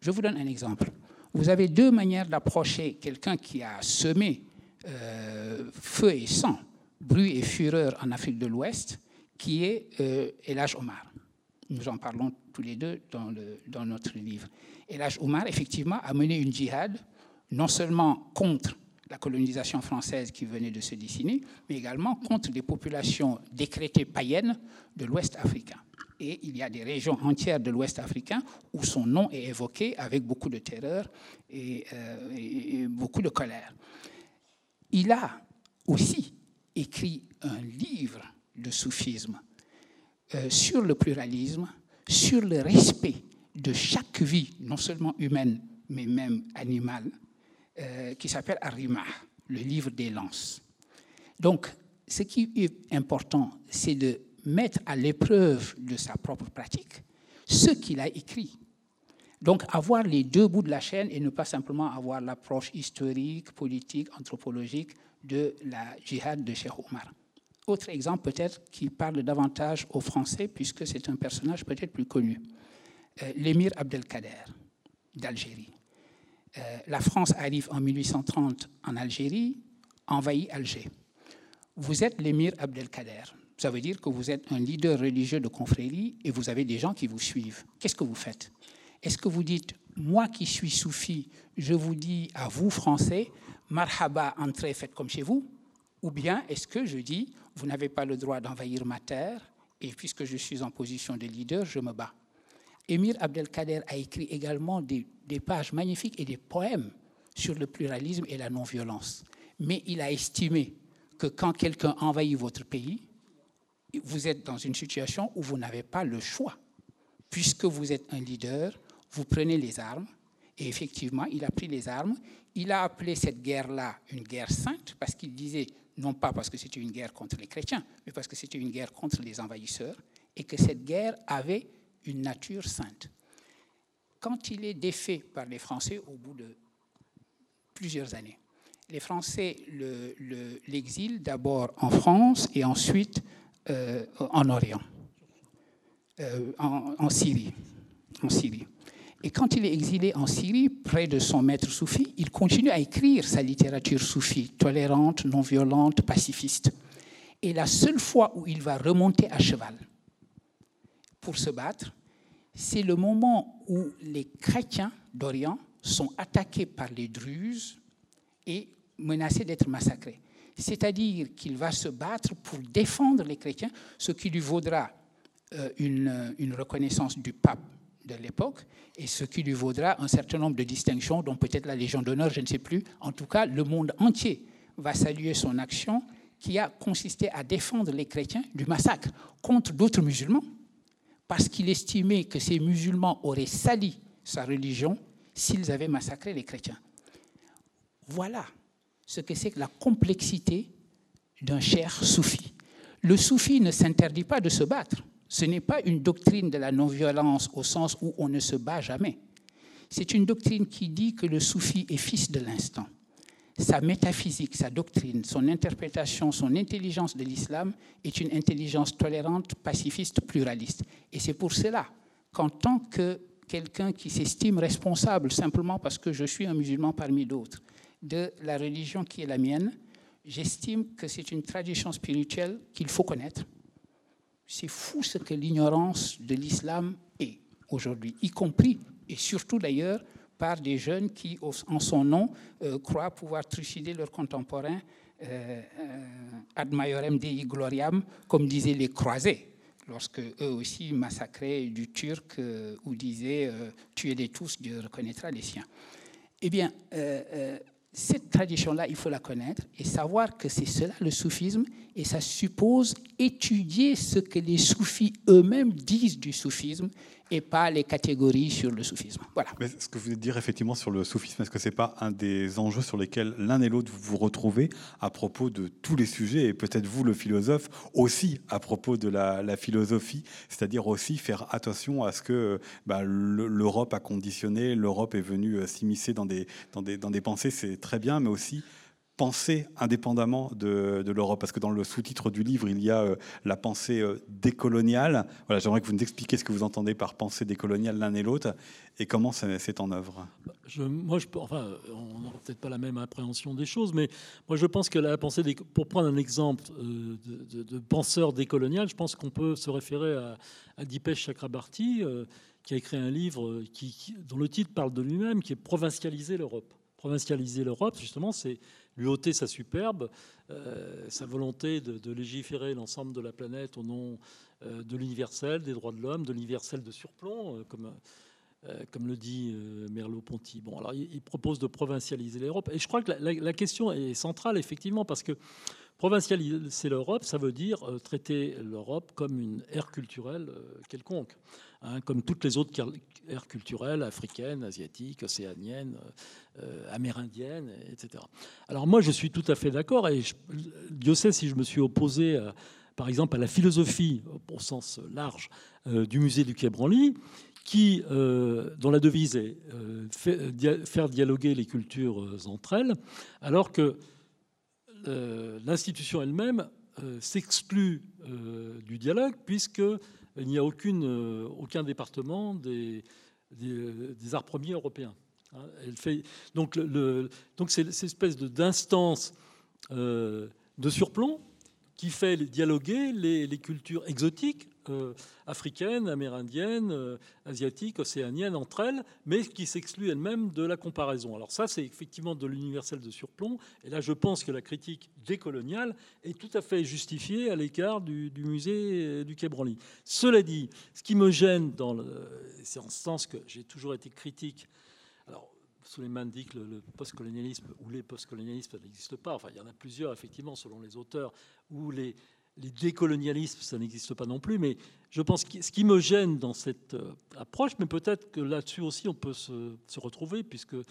Je vous donne un exemple. Vous avez deux manières d'approcher quelqu'un qui a semé euh, feu et sang, bruit et fureur en Afrique de l'Ouest, qui est euh, Elage Omar. Nous en parlons tous les deux dans, notre livre. Elage Omar, effectivement, a mené une djihad, non seulement contre la colonisation française qui venait de se dessiner, mais également contre des populations décrétées païennes de l'Ouest africain. Et il y a des régions entières de l'Ouest africain où son nom est évoqué avec beaucoup de terreur et, euh, beaucoup de colère. Il a aussi écrit un livre de soufisme euh, sur le pluralisme, sur le respect de chaque vie, non seulement humaine, mais même animale, euh, qui s'appelle Arima, le livre des lances. Donc, ce qui est important, c'est de mettre à l'épreuve de sa propre pratique ce qu'il a écrit. Donc, avoir les deux bouts de la chaîne et ne pas simplement avoir l'approche historique, politique, anthropologique de la djihad de Cheikh Omar. Autre exemple peut-être qui parle davantage aux Français, puisque c'est un personnage peut-être plus connu. Euh, l'émir Abdelkader d'Algérie. Euh, la France arrive en 1830 en Algérie, envahit Alger. Vous êtes l'émir Abdelkader. Ça veut dire que vous êtes un leader religieux de confrérie et vous avez des gens qui vous suivent. Qu'est-ce que vous faites? Est-ce que vous dites, moi qui suis soufi, je vous dis à vous, Français, marhaba, entrez, faites comme chez vous Ou bien est-ce que je dis, vous n'avez pas le droit d'envahir ma terre et puisque je suis en position de leader, je me bats Émir Abdelkader a écrit également des, pages magnifiques et des poèmes sur le pluralisme et la non-violence. Mais il a estimé que quand quelqu'un envahit votre pays, vous êtes dans une situation où vous n'avez pas le choix. Puisque vous êtes un leader, vous prenez les armes. Et effectivement, il a pris les armes. Il a appelé cette guerre-là une guerre sainte parce qu'il disait, non pas parce que c'était une guerre contre les chrétiens, mais parce que c'était une guerre contre les envahisseurs, et que cette guerre avait une nature sainte. Quand il est défait par les Français au bout de plusieurs années, les Français l'exilent le, d'abord en France et ensuite euh, en Orient, euh, en, Syrie, en Syrie. Et quand il est exilé en Syrie, près de son maître soufi, il continue à écrire sa littérature soufie, tolérante, non violente, pacifiste. Et la seule fois où il va remonter à cheval, pour se battre, c'est le moment où les chrétiens d'Orient sont attaqués par les Druzes et menacés d'être massacrés. C'est-à-dire qu'il va se battre pour défendre les chrétiens, ce qui lui vaudra euh, une, une reconnaissance du pape de l'époque et ce qui lui vaudra un certain nombre de distinctions, dont peut-être la Légion d'honneur, je ne sais plus. En tout cas, le monde entier va saluer son action qui a consisté à défendre les chrétiens du massacre contre d'autres musulmans parce qu'il estimait que ces musulmans auraient sali sa religion s'ils avaient massacré les chrétiens. Voilà ce que c'est que la complexité d'un cher soufi. Le soufi ne s'interdit pas de se battre. Ce n'est pas une doctrine de la non-violence au sens où on ne se bat jamais. C'est une doctrine qui dit que le soufi est fils de l'instant sa métaphysique, sa doctrine, son interprétation, son intelligence de l'islam est une intelligence tolérante, pacifiste, pluraliste. Et c'est pour cela qu'en tant que quelqu'un qui s'estime responsable simplement parce que je suis un musulman parmi d'autres de la religion qui est la mienne, j'estime que c'est une tradition spirituelle qu'il faut connaître. C'est fou ce que l'ignorance de l'islam est aujourd'hui, y compris et surtout d'ailleurs par des jeunes qui, en son nom, euh, croient pouvoir trucider leurs contemporains euh, euh, ad maiorem dei gloriam, comme disaient les croisés, lorsque eux aussi massacraient du turc ou disaient tuez-les tous, Dieu reconnaîtra les siens. Eh bien, cette tradition-là, il faut la connaître et savoir que c'est cela le soufisme, et ça suppose étudier ce que les soufis eux-mêmes disent du soufisme et pas les catégories sur le soufisme. Voilà. Mais ce que vous voulez dire effectivement sur le soufisme, est-ce que ce n'est pas un des enjeux sur lesquels l'un et l'autre vous vous retrouvez à propos de tous les sujets, et peut-être vous, le philosophe, aussi à propos de la, philosophie, c'est-à-dire aussi faire attention à ce que bah, l'Europe a conditionné, l'Europe est venue euh, s'immiscer dans des, dans, des, dans des pensées, c'est très bien, mais aussi penser indépendamment de, l'Europe Parce que dans le sous-titre du livre, il y a euh, la pensée euh, décoloniale. Voilà, J'aimerais que vous nous expliquiez ce que vous entendez par pensée décoloniale l'un et l'autre et comment c'est en œuvre. Je, moi, je, enfin, on n'aura peut-être pas la même appréhension des choses, mais moi je pense que la pensée, pour prendre un exemple euh, de, penseur décolonial, je pense qu'on peut se référer à, à Dipesh Chakrabarti, qui a écrit un livre qui, dont le titre parle de lui-même, qui est Provincialiser l'Europe. Provincialiser l'Europe, justement, c'est lui ôter sa superbe, euh, sa volonté de, légiférer l'ensemble de la planète au nom euh, de l'universel, des droits de l'homme, de l'universel de surplomb, euh, comme comme le dit Merleau-Ponty. Bon, alors il, propose de provincialiser l'Europe. Et je crois que la, question est centrale, effectivement, parce que provincialiser l'Europe, ça veut dire traiter l'Europe comme une ère culturelle quelconque. Hein, comme toutes les autres aires culturelles, africaines, asiatiques, océaniennes, euh, amérindiennes, etc. Alors moi, je suis tout à fait d'accord, et Dieu sait si je me suis opposé, par exemple, à la philosophie, au sens large, euh, du musée du Quai Branly, qui, euh, dont la devise est faire dialoguer les cultures entre elles, alors que l'institution elle-même s'exclut du dialogue, puisque il n'y a euh, aucun département des, des, arts premiers européens. Hein. Donc c'est cette espèce d'instance euh, de surplomb qui fait dialoguer les, les cultures exotiques euh, africaines, amérindiennes, euh, asiatiques, océaniennes entre elles, mais qui s'excluent elles-mêmes de la comparaison. Alors ça, c'est effectivement de l'universel de surplomb. Et là, je pense que la critique décoloniale est tout à fait justifiée à l'écart du, musée du Quai Branly. Cela dit, ce qui me gêne, c'est en ce sens que j'ai toujours été critique. Alors, Suleiman dit que le, postcolonialisme ou les postcolonialismes, ça n'existe pas. Enfin, il y en a plusieurs, effectivement, selon les auteurs, ou les, les décolonialismes, ça n'existe pas non plus, mais je pense que ce qui me gêne dans cette euh, approche, mais peut-être que là-dessus aussi on peut se, retrouver, puisque euh,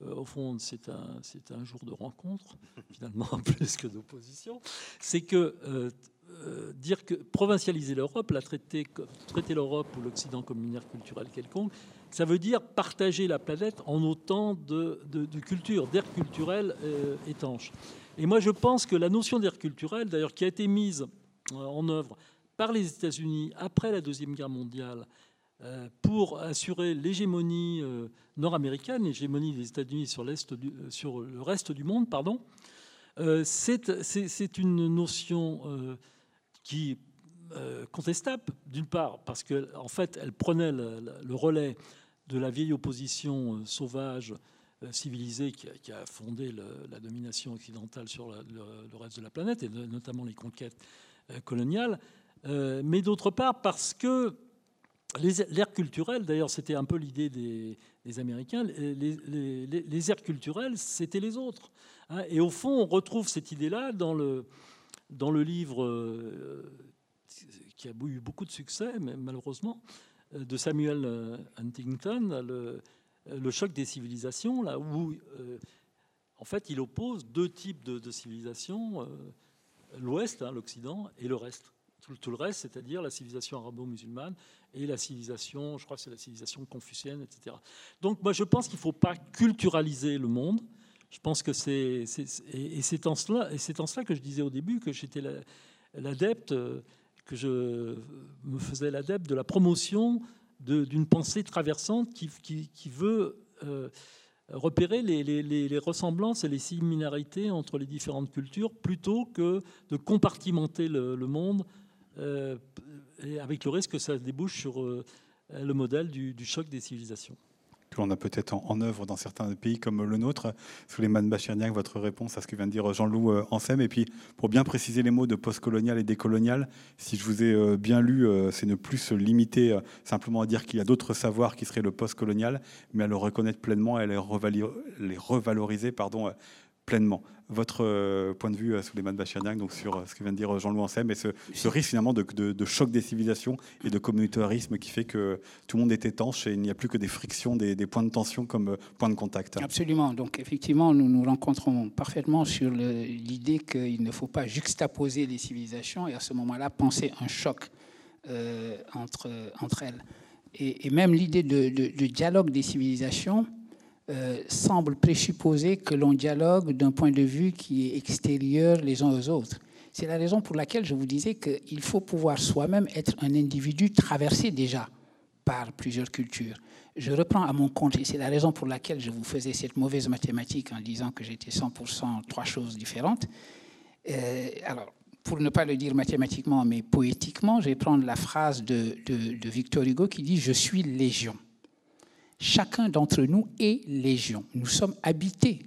au fond c'est un, jour de rencontre, [laughs] finalement [laughs] plus que d'opposition, c'est que euh, dire que provincialiser l'Europe, la traiter, l'Europe ou l'Occident comme une ère culturelle quelconque, ça veut dire partager la planète en autant de, de, de cultures, d'aires culturelles étanches. Et moi, je pense que la notion d'air culturel, d'ailleurs, qui a été mise euh, en œuvre par les États-Unis après la Deuxième Guerre mondiale, euh, pour assurer l'hégémonie euh, nord-américaine, l'hégémonie des États-Unis sur, sur, le reste du monde, pardon, c'est une notion qui contestable, d'une part, parce qu'en en fait, elle prenait le, relais de la vieille opposition sauvage euh, civilisé qui a, fondé la domination occidentale sur le, reste de la planète, et notamment les conquêtes euh, coloniales, euh, mais d'autre part parce que l'ère culturelle, d'ailleurs c'était un peu l'idée des, Américains, les, les, aires culturelles, c'était les autres. Hein. et au fond, on retrouve cette idée-là dans le, dans le livre qui a eu beaucoup de succès, mais malheureusement, de Samuel Huntington, le, le choc des civilisations, là où euh, en fait il oppose deux types de, civilisations, euh, l'Ouest, hein, l'Occident, et le reste. Tout, le reste, c'est-à-dire la civilisation arabo-musulmane et la civilisation, je crois que c'est la civilisation confucienne, etc. Donc moi je pense qu'il ne faut pas culturaliser le monde. Je pense que c'est, et c'est en cela que je disais au début que j'étais l'adepte, que je me faisais l'adepte de la promotion d'une pensée traversante qui, veut euh, repérer les, ressemblances et les similarités entre les différentes cultures plutôt que de compartimenter le, monde euh, avec le risque que ça débouche sur euh, le modèle du choc des civilisations que a peut-être en, œuvre dans certains pays comme le nôtre. Souleymane Bachirniak, votre réponse à ce que vient de dire Jean-Loup euh, Ansem. Et puis, pour bien préciser les mots de postcolonial et décolonial, si je vous ai euh, bien lu, euh, c'est ne plus se limiter simplement à dire qu'il y a d'autres savoirs qui seraient le postcolonial, mais à le reconnaître pleinement et à les revaloriser pardon, pleinement. Votre euh, point de vue, euh, Souleymane Bachirniak, donc sur euh, ce que vient de dire Jean-Louis Ansem, et ce, risque finalement de, choc des civilisations et de communautarisme qui fait que tout le monde est étanche et il n'y a plus que des frictions, des, points de tension comme point de contact. Absolument. Donc effectivement, nous nous rencontrons parfaitement sur l'idée qu'il ne faut pas juxtaposer les civilisations et à ce moment-là penser un choc entre, entre elles. Et, même l'idée de, de dialogue des civilisations euh, semble présupposer que l'on dialogue d'un point de vue qui est extérieur les uns aux autres. C'est la raison pour laquelle je vous disais qu'il faut pouvoir soi-même être un individu traversé déjà par plusieurs cultures. Je reprends à mon compte, et c'est la raison pour laquelle je vous faisais cette mauvaise mathématique en disant que j'étais 100% trois choses différentes. Euh, alors, pour ne pas le dire mathématiquement, mais poétiquement, je vais prendre la phrase de, de Victor Hugo qui dit ⁇ Je suis légion ⁇ chacun d'entre nous est légion. Nous sommes habités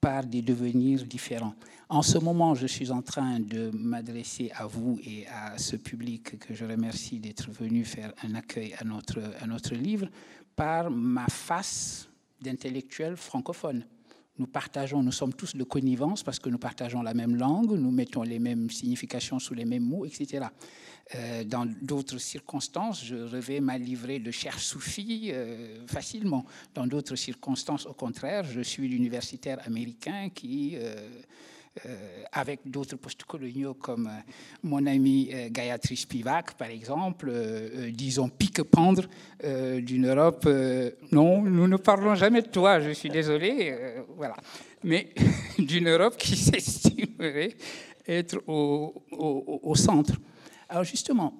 par des devenirs différents. En ce moment, je suis en train de m'adresser à vous et à ce public que je remercie d'être venu faire un accueil à notre, à notre livre par ma face d'intellectuel francophone. Nous partageons, nous sommes tous de connivence parce que nous partageons la même langue, nous mettons les mêmes significations sous les mêmes mots, etc. Euh, dans d'autres circonstances, je rêvais ma livrée de cher soufis euh, facilement. Dans d'autres circonstances, au contraire, je suis l'universitaire américain qui euh, avec d'autres post-coloniaux comme mon ami Gayatri Spivak, par exemple, disons pique-pendre d'une Europe. non, nous ne parlons jamais de toi, je suis désolé, voilà. Mais [laughs] d'une Europe qui [laughs] s'estimerait être au, centre. Alors justement,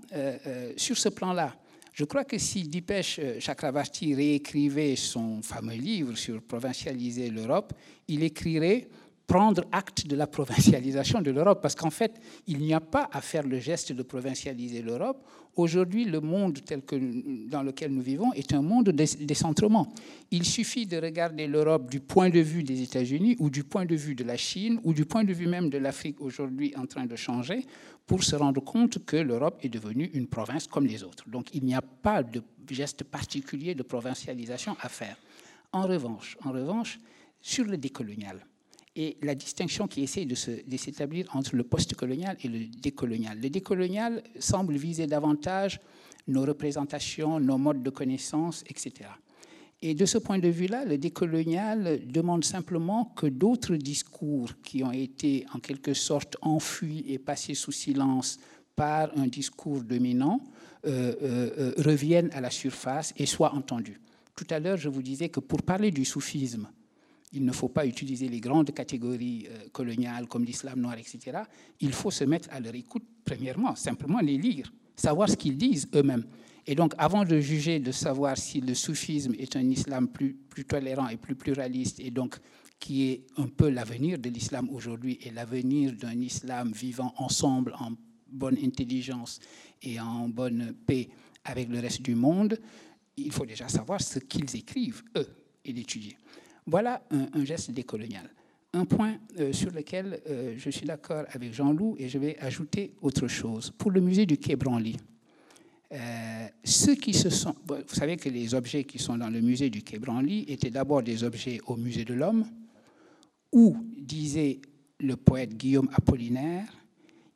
sur ce plan-là, je crois que si Dipesh Chakravarti réécrivait son fameux livre sur provincialiser l'Europe, il écrirait prendre acte de la provincialisation de l'Europe, parce qu'en fait, il n'y a pas à faire le geste de provincialiser l'Europe. Aujourd'hui, le monde tel que, dans lequel nous vivons est un monde de décentrement. Il suffit de regarder l'Europe du point de vue des États-Unis ou du point de vue de la Chine ou du point de vue même de l'Afrique aujourd'hui en train de changer pour se rendre compte que l'Europe est devenue une province comme les autres. Donc il n'y a pas de geste particulier de provincialisation à faire. En revanche, en revanche sur le décolonial, et la distinction qui essaie de s'établir entre le post-colonial et le décolonial. Le décolonial semble viser davantage nos représentations, nos modes de connaissance, etc. Et de ce point de vue-là, le décolonial demande simplement que d'autres discours qui ont été en quelque sorte enfuis et passés sous silence par un discours dominant euh, euh, euh, reviennent à la surface et soient entendus. Tout à l'heure, je vous disais que pour parler du soufisme, il ne faut pas utiliser les grandes catégories coloniales comme l'islam noir, etc. Il faut se mettre à leur écoute, premièrement, simplement les lire, savoir ce qu'ils disent eux-mêmes. Et donc, avant de juger, de savoir si le soufisme est un islam plus, tolérant et plus pluraliste, et donc qui est un peu l'avenir de l'islam aujourd'hui et l'avenir d'un islam vivant ensemble en bonne intelligence et en bonne paix avec le reste du monde, il faut déjà savoir ce qu'ils écrivent, eux, et l'étudier. Voilà un, geste décolonial. Un point euh, sur lequel euh, je suis d'accord avec Jean-Loup et je vais ajouter autre chose. Pour le musée du Quai Branly, euh, ceux qui se sont. Vous savez que les objets qui sont dans le musée du Quai Branly étaient d'abord des objets au musée de l'homme, où, disait le poète Guillaume Apollinaire,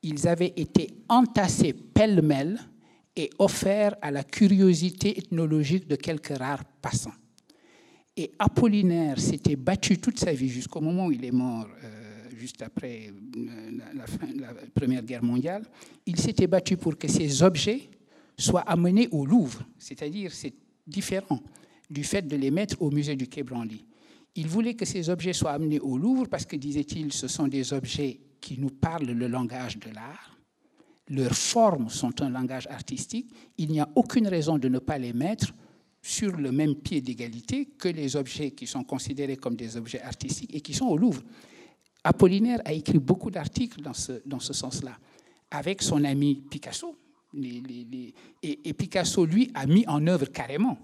ils avaient été entassés pêle-mêle et offerts à la curiosité ethnologique de quelques rares passants. Et Apollinaire s'était battu toute sa vie jusqu'au moment où il est mort, euh, juste après la Première Guerre mondiale. Il s'était battu pour que ces objets soient amenés au Louvre, c'est-à-dire c'est différent du fait de les mettre au musée du Quai Branly. Il voulait que ces objets soient amenés au Louvre parce que, disait-il, ce sont des objets qui nous parlent le langage de l'art. Leurs formes sont un langage artistique. Il n'y a aucune raison de ne pas les mettre sur le même pied d'égalité que les objets qui sont considérés comme des objets artistiques et qui sont au Louvre. Apollinaire a écrit beaucoup d'articles dans ce, dans ce sens-là, avec son ami Picasso. Et, Picasso, lui, a mis en œuvre carrément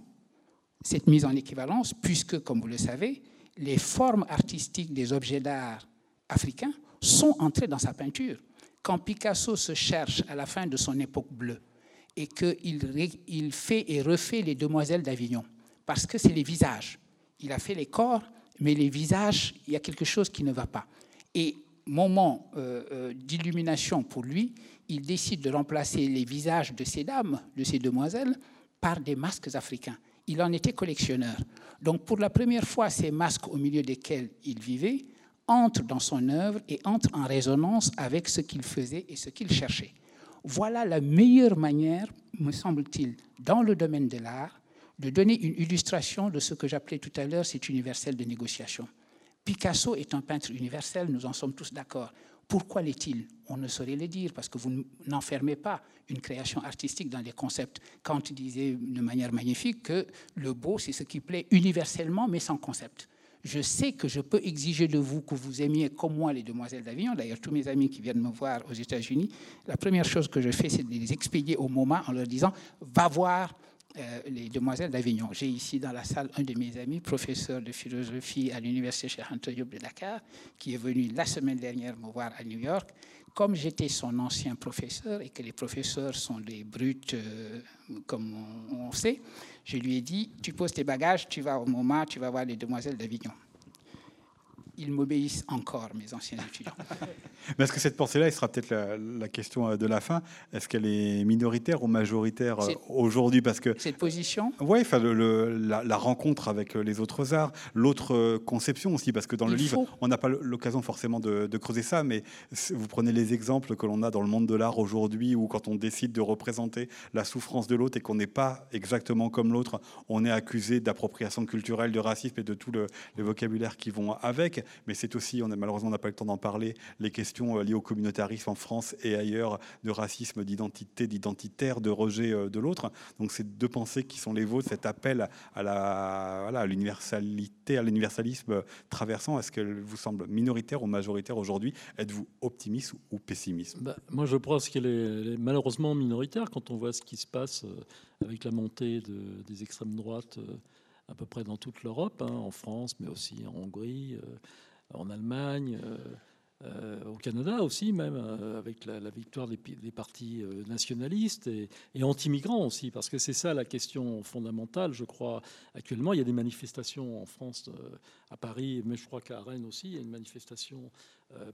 cette mise en équivalence, puisque, comme vous le savez, les formes artistiques des objets d'art africains sont entrées dans sa peinture. Quand Picasso se cherche à la fin de son époque bleue, et qu'il il fait et refait les demoiselles d'Avignon, parce que c'est les visages. Il a fait les corps, mais les visages, il y a quelque chose qui ne va pas. Et moment euh, euh, d'illumination pour lui, il décide de remplacer les visages de ces dames, de ces demoiselles, par des masques africains. Il en était collectionneur. Donc pour la première fois, ces masques au milieu desquels il vivait entrent dans son œuvre et entrent en résonance avec ce qu'il faisait et ce qu'il cherchait. Voilà la meilleure manière, me semble-t-il, dans le domaine de l'art, de donner une illustration de ce que j'appelais tout à l'heure cet universel de négociation. Picasso est un peintre universel, nous en sommes tous d'accord. Pourquoi l'est-il? On ne saurait le dire parce que vous n'enfermez pas une création artistique dans des concepts. Kant disait de manière magnifique que le beau, c'est ce qui plaît universellement mais sans concept je sais que je peux exiger de vous que vous aimiez comme moi les demoiselles d'Avignon. D'ailleurs, tous mes amis qui viennent me voir aux États-Unis, la première chose que je fais, c'est de les expédier au moment en leur disant va voir les demoiselles d'Avignon. J'ai ici dans la salle un de mes amis, professeur de philosophie à l'université Cheikh Anta Diop de Dakar, qui est venu la semaine dernière me voir à New York. Comme j'étais son ancien professeur et que les professeurs sont des brutes, comme on sait, je lui ai dit, tu poses tes bagages, tu vas au MoMA, tu vas voir les demoiselles d'Avignon ils m'obéissent encore, mes anciens étudiants. [laughs] Mais est-ce que cette pensée-là, elle sera peut-être la, question euh, de la fin? Est-ce qu'elle est minoritaire ou majoritaire euh, aujourd'hui? Parce que cette position? Oui, enfin, le, la, rencontre avec euh, les autres arts, l'autre conception aussi, parce que dans le livre, on n'a pas l'occasion forcément de, creuser ça, mais vous prenez les exemples que l'on a dans le monde de l'art aujourd'hui, où quand on décide de représenter la souffrance de l'autre et qu'on n'est pas exactement comme l'autre, on est accusé d'appropriation culturelle, de racisme et de tout le, les vocabulaires qui vont avec mais c'est aussi, on malheureusement on n'a pas le temps d'en parler, les questions euh, liées au communautarisme en France et ailleurs, de racisme, d'identité, d'identitaire, de rejet euh, de l'autre. Donc c'est deux pensées qui sont les vôtres, cet appel à l'universalité, à l'universalisme traversant, est-ce qu'elle vous semble minoritaire ou majoritaire aujourd'hui? Êtes-vous optimiste ou pessimiste? Bah, Moi je pense qu'elle est, malheureusement minoritaire quand on voit ce qui se passe euh, avec la montée des extrêmes droites à peu près dans toute l'Europe, hein, en France, mais aussi en Hongrie, euh, en Allemagne, euh, euh, au Canada aussi, même, avec la, victoire des, partis nationalistes et, anti-migrants aussi, parce que c'est ça la question fondamentale, je crois. Actuellement, il y a des manifestations en France, à Paris, mais je crois qu'à Rennes aussi, il y a une manifestation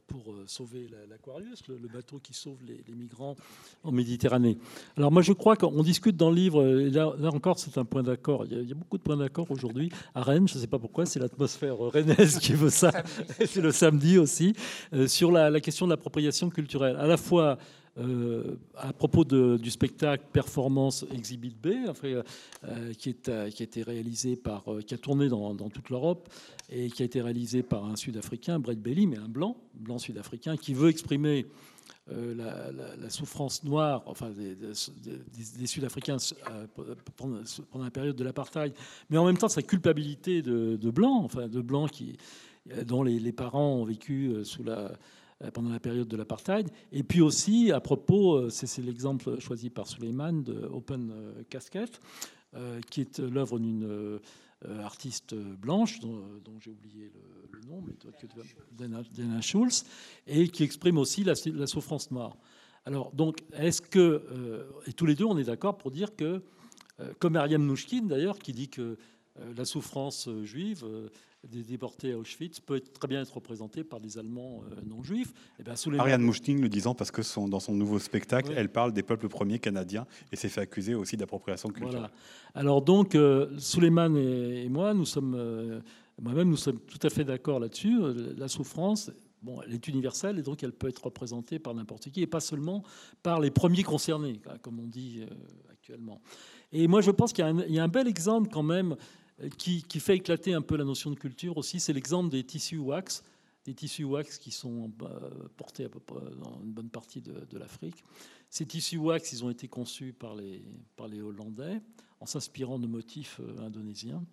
pour euh, sauver l'Aquarius, le, bateau qui sauve les, migrants en Méditerranée. Alors moi je crois qu'on discute dans le livre, et là, encore c'est un point d'accord, il, y a beaucoup de points d'accord aujourd'hui à Rennes, je ne sais pas pourquoi, c'est l'atmosphère rennaise qui veut ça, [laughs] c'est le samedi aussi, euh, sur la, la, question de l'appropriation culturelle. À la fois euh, à propos du spectacle Performance Exhibit B, euh, euh, qui, a été réalisé par, qui a tourné dans, toute l'Europe et qui a été réalisé par un Sud-Africain, Brett Bailey, mais un blanc, blanc sud-africain, qui veut exprimer la, souffrance noire, enfin des, Sud-Africains pendant, la période de l'apartheid, mais en même temps sa culpabilité de, blanc, enfin de blanc qui, dont les, parents ont vécu sous la pendant la période de l'apartheid. Et puis aussi, à propos, euh, c'est l'exemple choisi par Suleiman de Open euh, Casket, qui est l'œuvre d'une artiste blanche, dont, j'ai oublié le, nom, mais Dana, Dana, Schulz, et qui exprime aussi la, souffrance noire. Alors, donc, est-ce que, et tous les deux, on est d'accord pour dire que, comme Ariam Nouchkin d'ailleurs, qui dit que la souffrance juive des déportés à Auschwitz peut très bien être représenté par des Allemands euh, non juifs. Et eh bien, Ariane Mouchting le disant parce que son, dans son nouveau spectacle, elle parle des peuples premiers canadiens et s'est fait accuser aussi d'appropriation culturelle. Alors donc, euh, Suleiman et, moi, nous sommes, euh, moi-même, nous sommes tout à fait d'accord là-dessus. La souffrance, bon, elle est universelle et donc elle peut être représentée par n'importe qui et pas seulement par les premiers concernés, comme on dit actuellement. Et moi, je pense qu'il y, y, a un bel exemple quand même euh, qui, fait éclater un peu la notion de culture aussi, c'est l'exemple des tissus wax, des tissus wax qui sont euh, portés à peu près dans une bonne partie de, l'Afrique. Ces tissus wax, ils ont été conçus par les, Hollandais en s'inspirant de motifs euh, indonésiens.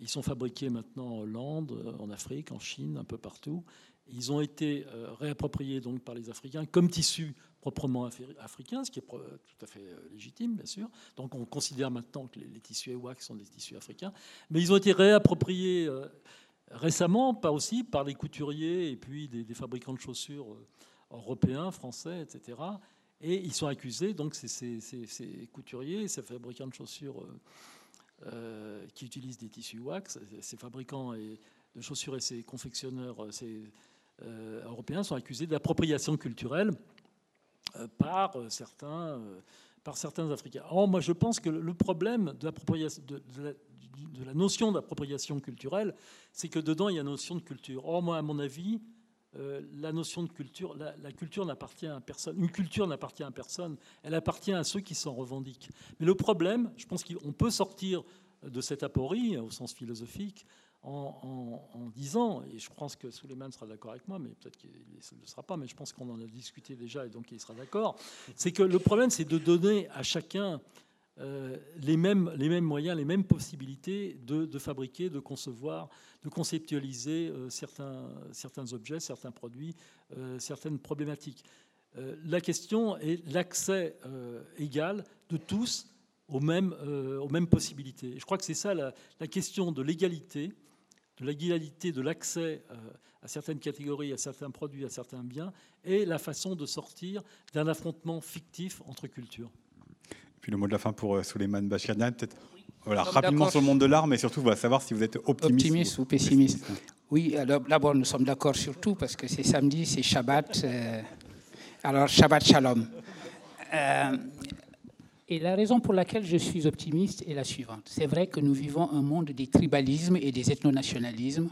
Ils sont fabriqués maintenant en Hollande, en Afrique, en Chine, un peu partout. Ils ont été réappropriés donc par les Africains comme tissus proprement africain, ce qui est tout à fait euh, légitime, bien sûr. Donc on considère maintenant que les, tissus EWAC sont des tissus africains, mais ils ont été réappropriés euh, récemment, pas aussi par les couturiers et puis des, fabricants de chaussures euh, européens, français, etc. Et ils sont accusés, donc ces, couturiers, ces fabricants de chaussures qui utilisent des tissus wax, ces fabricants de chaussures et ces confectionneurs européens sont accusés d'appropriation culturelle euh, par euh, certains, euh, par certains Africains. Or, moi, je pense que le problème de, la, notion d'appropriation culturelle, c'est que dedans, il y a notion de culture. Or, moi, à mon avis, la notion de culture, la, culture n'appartient à personne. Une culture n'appartient à personne. Elle appartient à ceux qui s'en revendiquent. Mais le problème, je pense qu'on peut sortir de cette aporie, au sens philosophique, en, disant, et je pense que Suleiman sera d'accord avec moi, mais peut-être qu'il ne le sera pas, mais je pense qu'on en a discuté déjà et donc il sera d'accord, c'est que le problème, c'est de donner à chacun euh, les, mêmes, les mêmes moyens, les mêmes possibilités de, fabriquer, de concevoir, de conceptualiser euh, certains, certains objets, certains produits, euh, certaines problématiques. la question est l'accès égal de tous aux mêmes, aux mêmes possibilités. je crois que c'est ça la, question de l'égalité, de l'égalité de l'accès à certaines catégories, à certains produits, à certains biens, et la façon de sortir d'un affrontement fictif entre cultures. Puis le mot de la fin pour Souleymane Bachirnian, peut-être voilà, rapidement sur le monde de l'art, mais surtout, voilà, savoir si vous êtes optimiste, optimiste ou, pessimiste. Oui, alors d'abord, nous sommes d'accord sur tout parce que c'est samedi, c'est Shabbat. Euh, alors, Shabbat Shalom. Euh, et la raison pour laquelle je suis optimiste est la suivante. C'est vrai que nous vivons un monde des tribalismes et des ethnonationalismes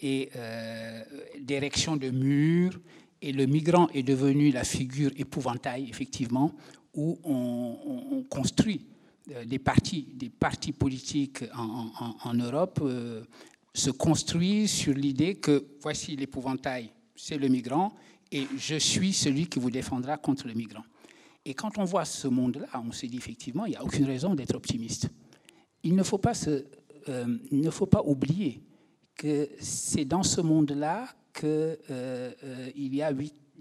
et euh, d'érection de murs. Et le migrant est devenu la figure épouvantail, effectivement, où on, construit euh, des partis, politiques en, Europe euh, se construisent sur l'idée que voici l'épouvantail, c'est le migrant, et je suis celui qui vous défendra contre le migrant. Et quand on voit ce monde-là, on se dit effectivement, il n'y a aucune raison d'être optimiste. Il ne faut pas, se, euh, ne faut pas oublier que c'est dans ce monde-là qu'il euh, euh, y a,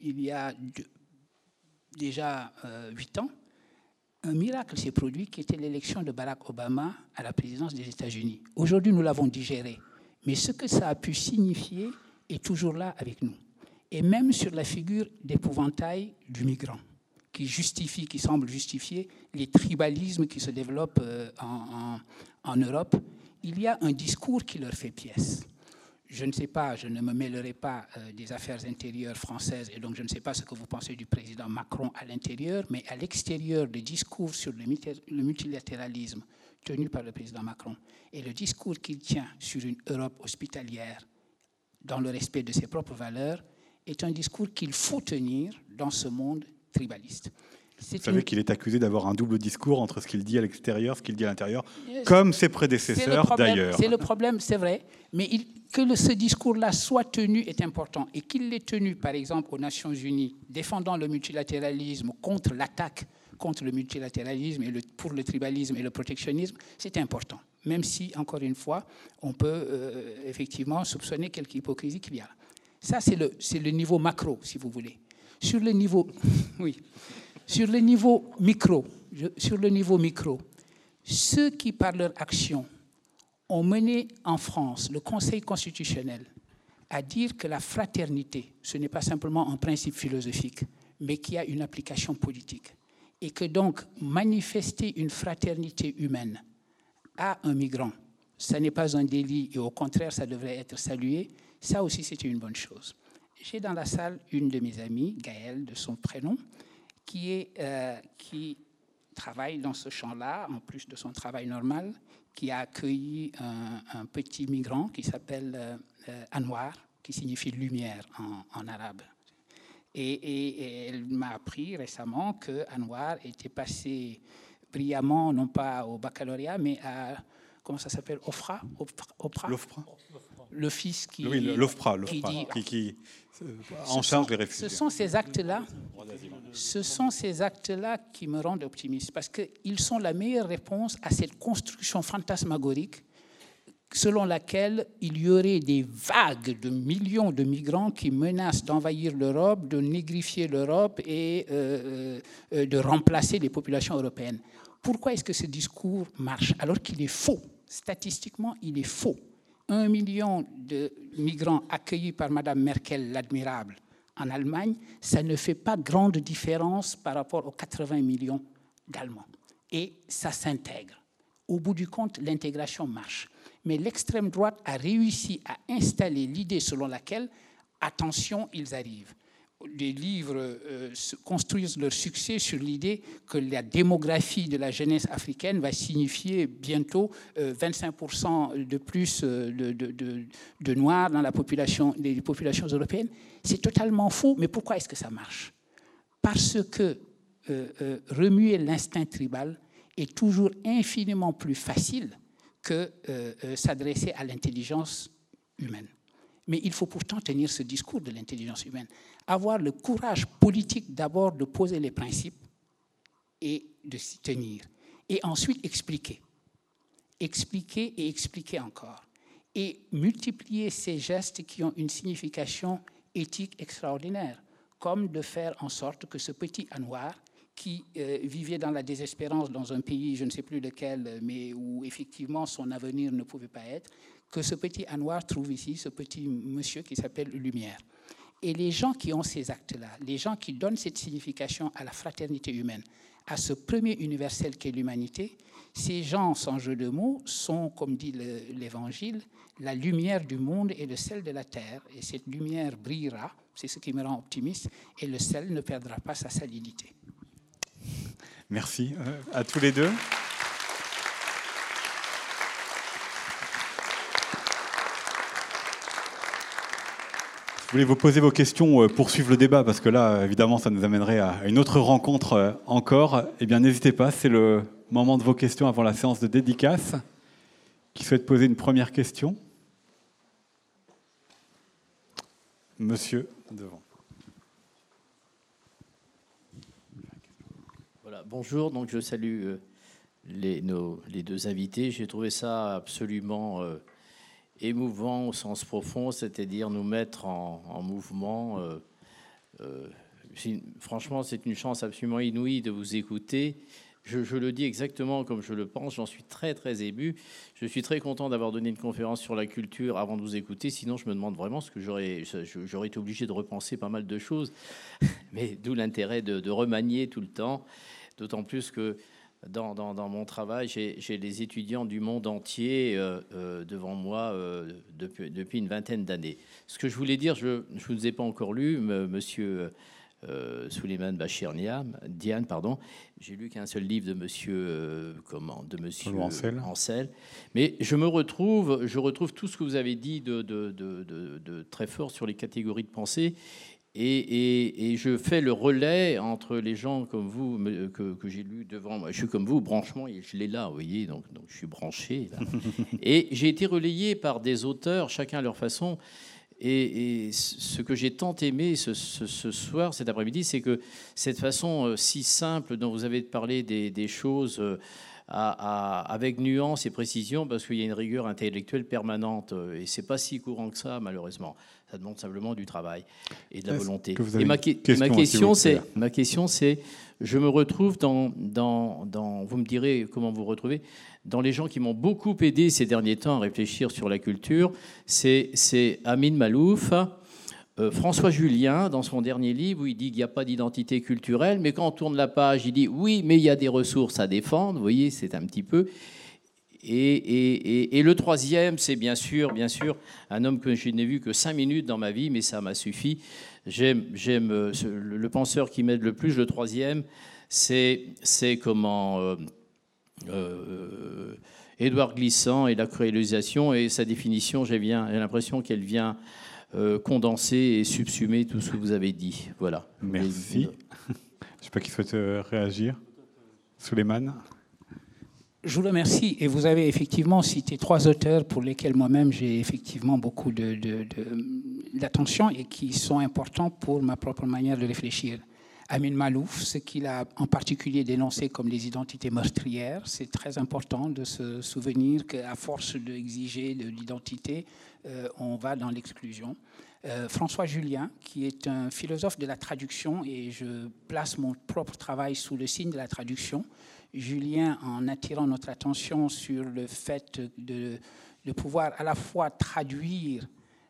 il y a déjà huit ans, un miracle s'est produit qui était l'élection de Barack Obama à la présidence des États-Unis. Aujourd'hui, nous l'avons digéré. Mais ce que ça a pu signifier est toujours là avec nous. Et même sur la figure d'épouvantail du migrant qui justifie, qui semble justifier les tribalismes qui se développent euh, en, Europe, il y a un discours qui leur fait pièce. Je ne sais pas, je ne me mêlerai pas euh, des affaires intérieures françaises et donc je ne sais pas ce que vous pensez du président Macron à l'intérieur, mais à l'extérieur, le discours sur le multilatéralisme tenu par le président Macron et le discours qu'il tient sur une Europe hospitalière dans le respect de ses propres valeurs est un discours qu'il faut tenir dans ce monde tribaliste. Vous savez qu'il est accusé d'avoir un double discours entre ce qu'il dit à l'extérieur, ce qu'il dit à l'intérieur, comme ses prédécesseurs d'ailleurs. C'est le problème, c'est vrai, mais que ce discours-là soit tenu est important. Et qu'il l'ait tenu, par exemple, aux Nations Unies, défendant le multilatéralisme contre l'attaque contre le multilatéralisme et le, pour le tribalisme et le protectionnisme, c'est important. Même si, encore une fois, on peut euh, effectivement soupçonner quelque hypocrisie qu'il y a. Ça, c'est le, le niveau macro, si vous voulez. [laughs] Sur le niveau, micro, sur le niveau micro, ceux qui, par leur action, ont mené en France le Conseil constitutionnel à dire que la fraternité, ce n'est pas simplement un principe philosophique, mais qui a une application politique. Et que donc manifester une fraternité humaine à un migrant, ce n'est pas un délit et au contraire, ça devrait être salué, ça aussi c'était une bonne chose j'ai dans la salle une de mes amies, Gaëlle, de son prénom, qui, euh, travaille dans ce champ-là, en plus de son travail normal, qui a accueilli un, petit migrant qui s'appelle euh, euh, Anwar, qui signifie lumière en, arabe. Et, elle m'a appris récemment que Anwar était passé brillamment, non pas au baccalauréat, mais à, comment ça s'appelle, Ofra, Opra, le fils qui, oui, l'OFPRA, qui, qui, en charge des réfugiés. Ce sont ces actes-là, ce sont ces actes-là qui me rendent optimiste, parce qu'ils sont la meilleure réponse à cette construction fantasmagorique selon laquelle il y aurait des vagues de millions de migrants qui menacent d'envahir l'Europe, de négrifier l'Europe et euh, euh, de remplacer les populations européennes. Pourquoi est-ce que ce discours marche alors qu'il est faux? Statistiquement, il est faux un million de migrants accueillis par Mme Merkel, l'admirable, en Allemagne, ça ne fait pas grande différence par rapport aux 80 millions d'Allemands. Et ça s'intègre. Au bout du compte, l'intégration marche. Mais l'extrême droite a réussi à installer l'idée selon laquelle, attention, ils arrivent les livres euh, construisent leur succès sur l'idée que la démographie de la jeunesse africaine va signifier bientôt 25% euh, de plus euh, de, Noirs dans la population, les populations européennes. C'est totalement faux, mais pourquoi est-ce que ça marche? Parce que remuer l'instinct tribal est toujours infiniment plus facile que s'adresser à l'intelligence humaine. Mais il faut pourtant tenir ce discours de l'intelligence humaine. Avoir le courage politique d'abord de poser les principes et de s'y tenir. Et ensuite expliquer. Expliquer et expliquer encore. Et multiplier ces gestes qui ont une signification éthique extraordinaire, comme de faire en sorte que ce petit Anwar, qui euh, vivait dans la désespérance dans un pays, je ne sais plus lequel, mais où effectivement son avenir ne pouvait pas être, que ce petit Anwar trouve ici, ce petit monsieur qui s'appelle Lumière. Et les gens qui ont ces actes-là, les gens qui donnent cette signification à la fraternité humaine, à ce premier universel qu'est l'humanité, ces gens, sans jeu de mots, sont, comme dit l'Évangile, la lumière du monde et le sel de la terre. Et cette lumière brillera, c'est ce qui me rend optimiste, et le sel ne perdra pas sa salinité. Merci euh, à tous les deux. Voulais vous poser vos questions, euh, pour suivre le débat, parce que là, évidemment, ça nous amènerait à une autre rencontre euh, encore. Eh bien, n'hésitez pas, c'est le moment de vos questions avant la séance de dédicace. Qui souhaite poser une première question? Monsieur, devant. Voilà, bonjour, donc je salue euh, les, deux invités. J'ai trouvé ça absolument émouvant au sens profond, c'est-à-dire nous mettre en, mouvement. Euh, euh, franchement, c'est une chance absolument inouïe de vous écouter. Je, le dis exactement comme je le pense, j'en suis très très ému. Je suis très content d'avoir donné une conférence sur la culture avant de vous écouter, sinon je me demande vraiment ce que j'aurais, j'aurais été obligé de repenser pas mal de choses. [laughs] Mais d'où l'intérêt de, de remanier tout le temps, d'autant plus que dans, mon travail, j'ai les étudiants du monde entier euh, euh, devant moi euh, depuis, depuis, une vingtaine d'années. Ce que je voulais dire, je ne vous ai pas encore lu, monsieur Suleiman Bachir Diane, pardon. J'ai lu qu'un seul livre de monsieur, comment, de monsieur Ancel. Mais je me retrouve, je retrouve tout ce que vous avez dit de, de, de très fort sur les catégories de pensée. Et, je fais le relais entre les gens comme vous que, j'ai lu devant moi. Je suis comme vous, branchement, je l'ai là, vous voyez, donc, donc je suis branché. [laughs] et j'ai été relayé par des auteurs, chacun à leur façon. Et, ce que j'ai tant aimé ce, soir, cet après-midi, c'est que cette façon euh, si simple dont vous avez parlé des, choses euh, avec nuance et précision, parce qu'il y a une rigueur intellectuelle permanente, euh, et c'est pas si courant que ça, malheureusement. Ça demande simplement du travail et de la volonté. Et ma, ma question, c'est, ma question, c'est, je me retrouve dans, dans, dans, vous me direz comment vous retrouvez, dans les gens qui m'ont beaucoup aidé ces derniers temps à réfléchir sur la culture. C'est, c'est Amin Malouf. Euh, François Julien, dans son dernier livre, où il dit qu'il n'y a pas d'identité culturelle, mais quand on tourne la page, il dit oui, mais il y a des ressources à défendre. Vous voyez, c'est un petit peu. Et, le troisième, c'est bien sûr, bien sûr, un homme que je n'ai vu que cinq minutes dans ma vie, mais ça m'a suffi. J'aime, j'aime euh, le penseur qui m'aide le plus. Le troisième, c'est, c'est comment euh, euh, Édouard Glissant et la cruélisation et sa définition. J'ai, bien, j'ai l'impression qu'elle vient condenser et subsumer tout ce que vous avez dit. Voilà. Merci. Je ne sais pas qui souhaite réagir. Suleiman je vous remercie. Et vous avez effectivement cité trois auteurs pour lesquels moi-même j'ai effectivement beaucoup d'attention de, et qui sont importants pour ma propre manière de réfléchir. Amin Malouf, ce qu'il a en particulier dénoncé comme les identités meurtrières, c'est très important de se souvenir qu'à force d'exiger de l'identité, euh, on va dans l'exclusion. Euh, François Julien, qui est un philosophe de la traduction, et je place mon propre travail sous le signe de la traduction, Julien en attirant notre attention sur le fait de, pouvoir à la fois traduire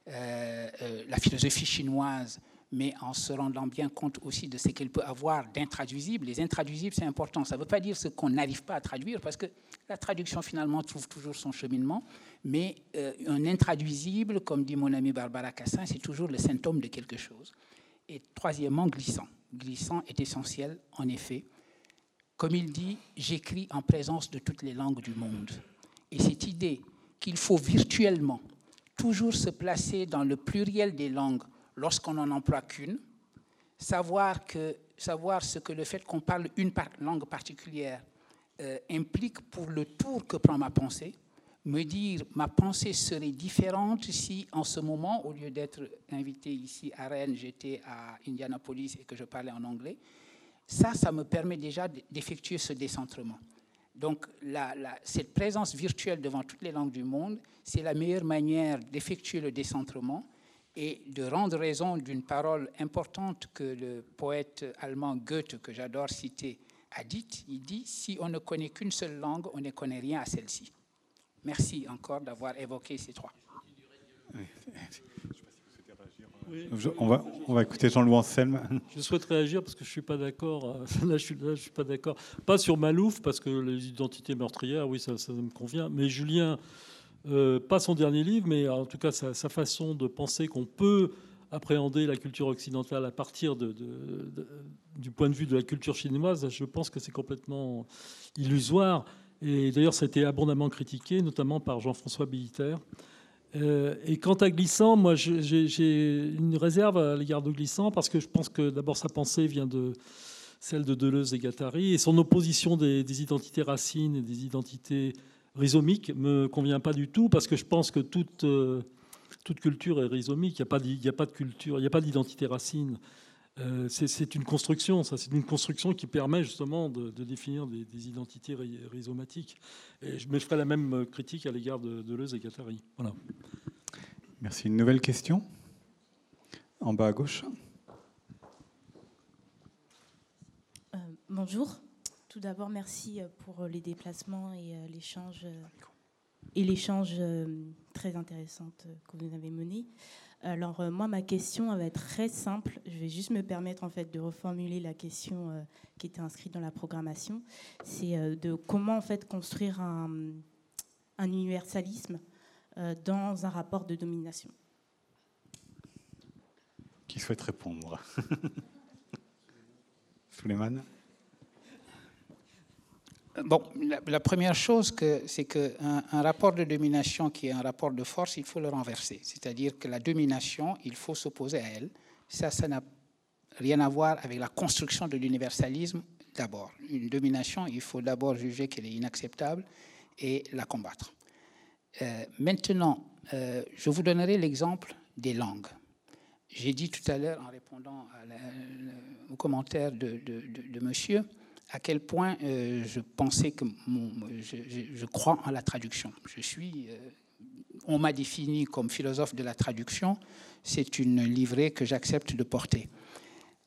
euh, euh, la philosophie chinoise, mais en se rendant bien compte aussi de ce qu'elle peut avoir d'intraduisible. Les intraduisibles, c'est important. Ça ne veut pas dire ce qu'on n'arrive pas à traduire, parce que la traduction, finalement, trouve toujours son cheminement. Mais euh, un intraduisible, comme dit mon ami Barbara Cassin, c'est toujours le symptôme de quelque chose. Et troisièmement, glissant. Glissant est essentiel, en effet, comme il dit, j'écris en présence de toutes les langues du monde. Et cette idée qu'il faut virtuellement toujours se placer dans le pluriel des langues lorsqu'on n'en emploie qu'une, savoir, que, savoir ce que le fait qu'on parle une langue particulière euh, implique pour le tour que prend ma pensée, me dire ma pensée serait différente si en ce moment, au lieu d'être invité ici à Rennes, j'étais à Indianapolis et que je parlais en anglais, ça, ça me permet déjà d'effectuer ce décentrement. Donc, cette présence virtuelle devant toutes les langues du monde, c'est la meilleure manière d'effectuer le décentrement et de rendre raison d'une parole importante que le poète allemand Goethe, que j'adore citer, a dite. Il dit, si on ne connaît qu'une seule langue, on ne connaît rien à celle-ci. Merci encore d'avoir évoqué ces trois. On, va, on va écouter Jean-Louis Anselme. Je souhaite réagir parce que je ne suis pas d'accord. [laughs] Là, je suis, pas d'accord. Pas sur Malouf, parce que les identités meurtrières, oui, ça, ça me convient. Mais Julien, euh, pas son dernier livre, mais en tout cas sa, façon de penser qu'on peut appréhender la culture occidentale à partir de, du point de vue de la culture chinoise, je pense que c'est complètement illusoire. Et d'ailleurs, ça a été abondamment critiqué, notamment par Jean-François Biliter. Euh, et quant à Glissant, moi, j'ai une réserve à l'égard de Glissant parce que je pense que d'abord sa pensée vient de celle de Deleuze et Guattari et son opposition des, identités racines et des identités rhizomique me convient pas du tout parce que je pense que toute, euh, culture est rhizomique. Il n'y a, pas de culture, il n'y a pas d'identité racine. Euh, c'est une construction, ça. C'est une construction qui permet justement de, définir des, identités rhizomatiques. Et je, mais je ferai la même critique à l'égard de Deleuze et Guattari. Voilà. Merci. Une nouvelle question? En bas à gauche. Euh, bonjour. Tout d'abord, merci euh, pour les déplacements et l'échange et l'échange très intéressant que vous avez mené. Alors moi, ma question va être très simple. Je vais juste me permettre en fait de reformuler la question qui était inscrite dans la programmation. C'est de comment en fait construire un, un universalisme dans un rapport de domination. Qui souhaite répondre? [laughs] Suleiman Bon, la, première chose, c'est qu'un un rapport de domination qui est un rapport de force, il faut le renverser. C'est-à-dire que la domination, il faut s'opposer à elle. Ça, ça n'a rien à voir avec la construction de l'universalisme d'abord. Une domination, il faut d'abord juger qu'elle est inacceptable et la combattre. Euh, maintenant, euh, je vous donnerai l'exemple des langues. J'ai dit tout à l'heure, en répondant au commentaire de monsieur, à quel point euh, je pensais que je, crois en la traduction. Je suis, euh, on m'a défini comme philosophe de la traduction. C'est une livrée que j'accepte de porter.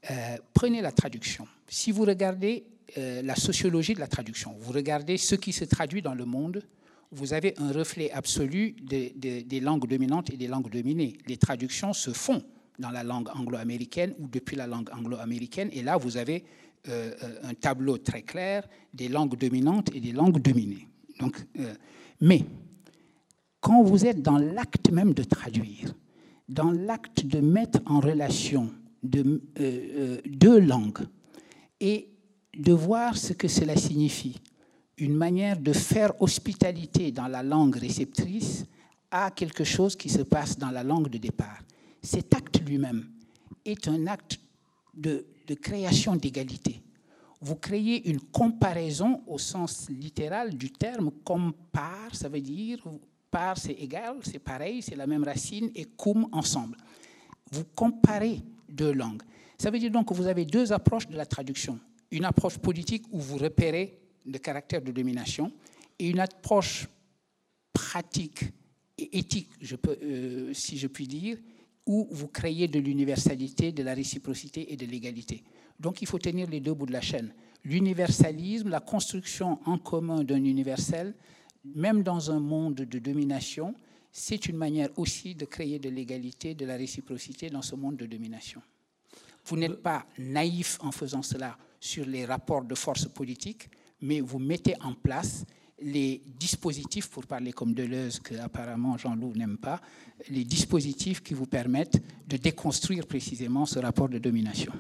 Euh, prenez la traduction. Si vous regardez la sociologie de la traduction, vous regardez ce qui se traduit dans le monde, vous avez un reflet absolu des, des langues dominantes et des langues dominées. Les traductions se font dans la langue anglo-américaine ou depuis la langue anglo-américaine, et là vous avez euh, un tableau très clair des langues dominantes et des langues dominées. Donc, euh, mais quand vous êtes dans l'acte même de traduire, dans l'acte de mettre en relation euh, deux langues et de voir ce que cela signifie, une manière de faire hospitalité dans la langue réceptrice à quelque chose qui se passe dans la langue de départ. Cet acte lui-même est un acte de, de création d'égalité. Vous créez une comparaison au sens littéral du terme. Compare, ça veut dire par, c'est égal, c'est pareil, c'est la même racine, et cum ensemble. Vous comparez deux langues. Ça veut dire donc que vous avez deux approches de la traduction. Une approche politique où vous repérez le caractère de domination et une approche pratique et éthique, euh, si je puis dire, où vous créez de l'universalité, de la réciprocité et de l'égalité. Donc il faut tenir les deux bouts de la chaîne. L'universalisme, la construction en commun d'un universel, même dans un monde de domination, c'est une manière aussi de créer de l'égalité, de la réciprocité dans ce monde de domination. Vous n'êtes pas naïf en faisant cela sur les rapports de force politique, mais vous mettez en place les dispositifs, pour parler comme Deleuze, que apparemment Jean-Loup n'aime pas, les dispositifs qui vous permettent de déconstruire précisément ce rapport de domination.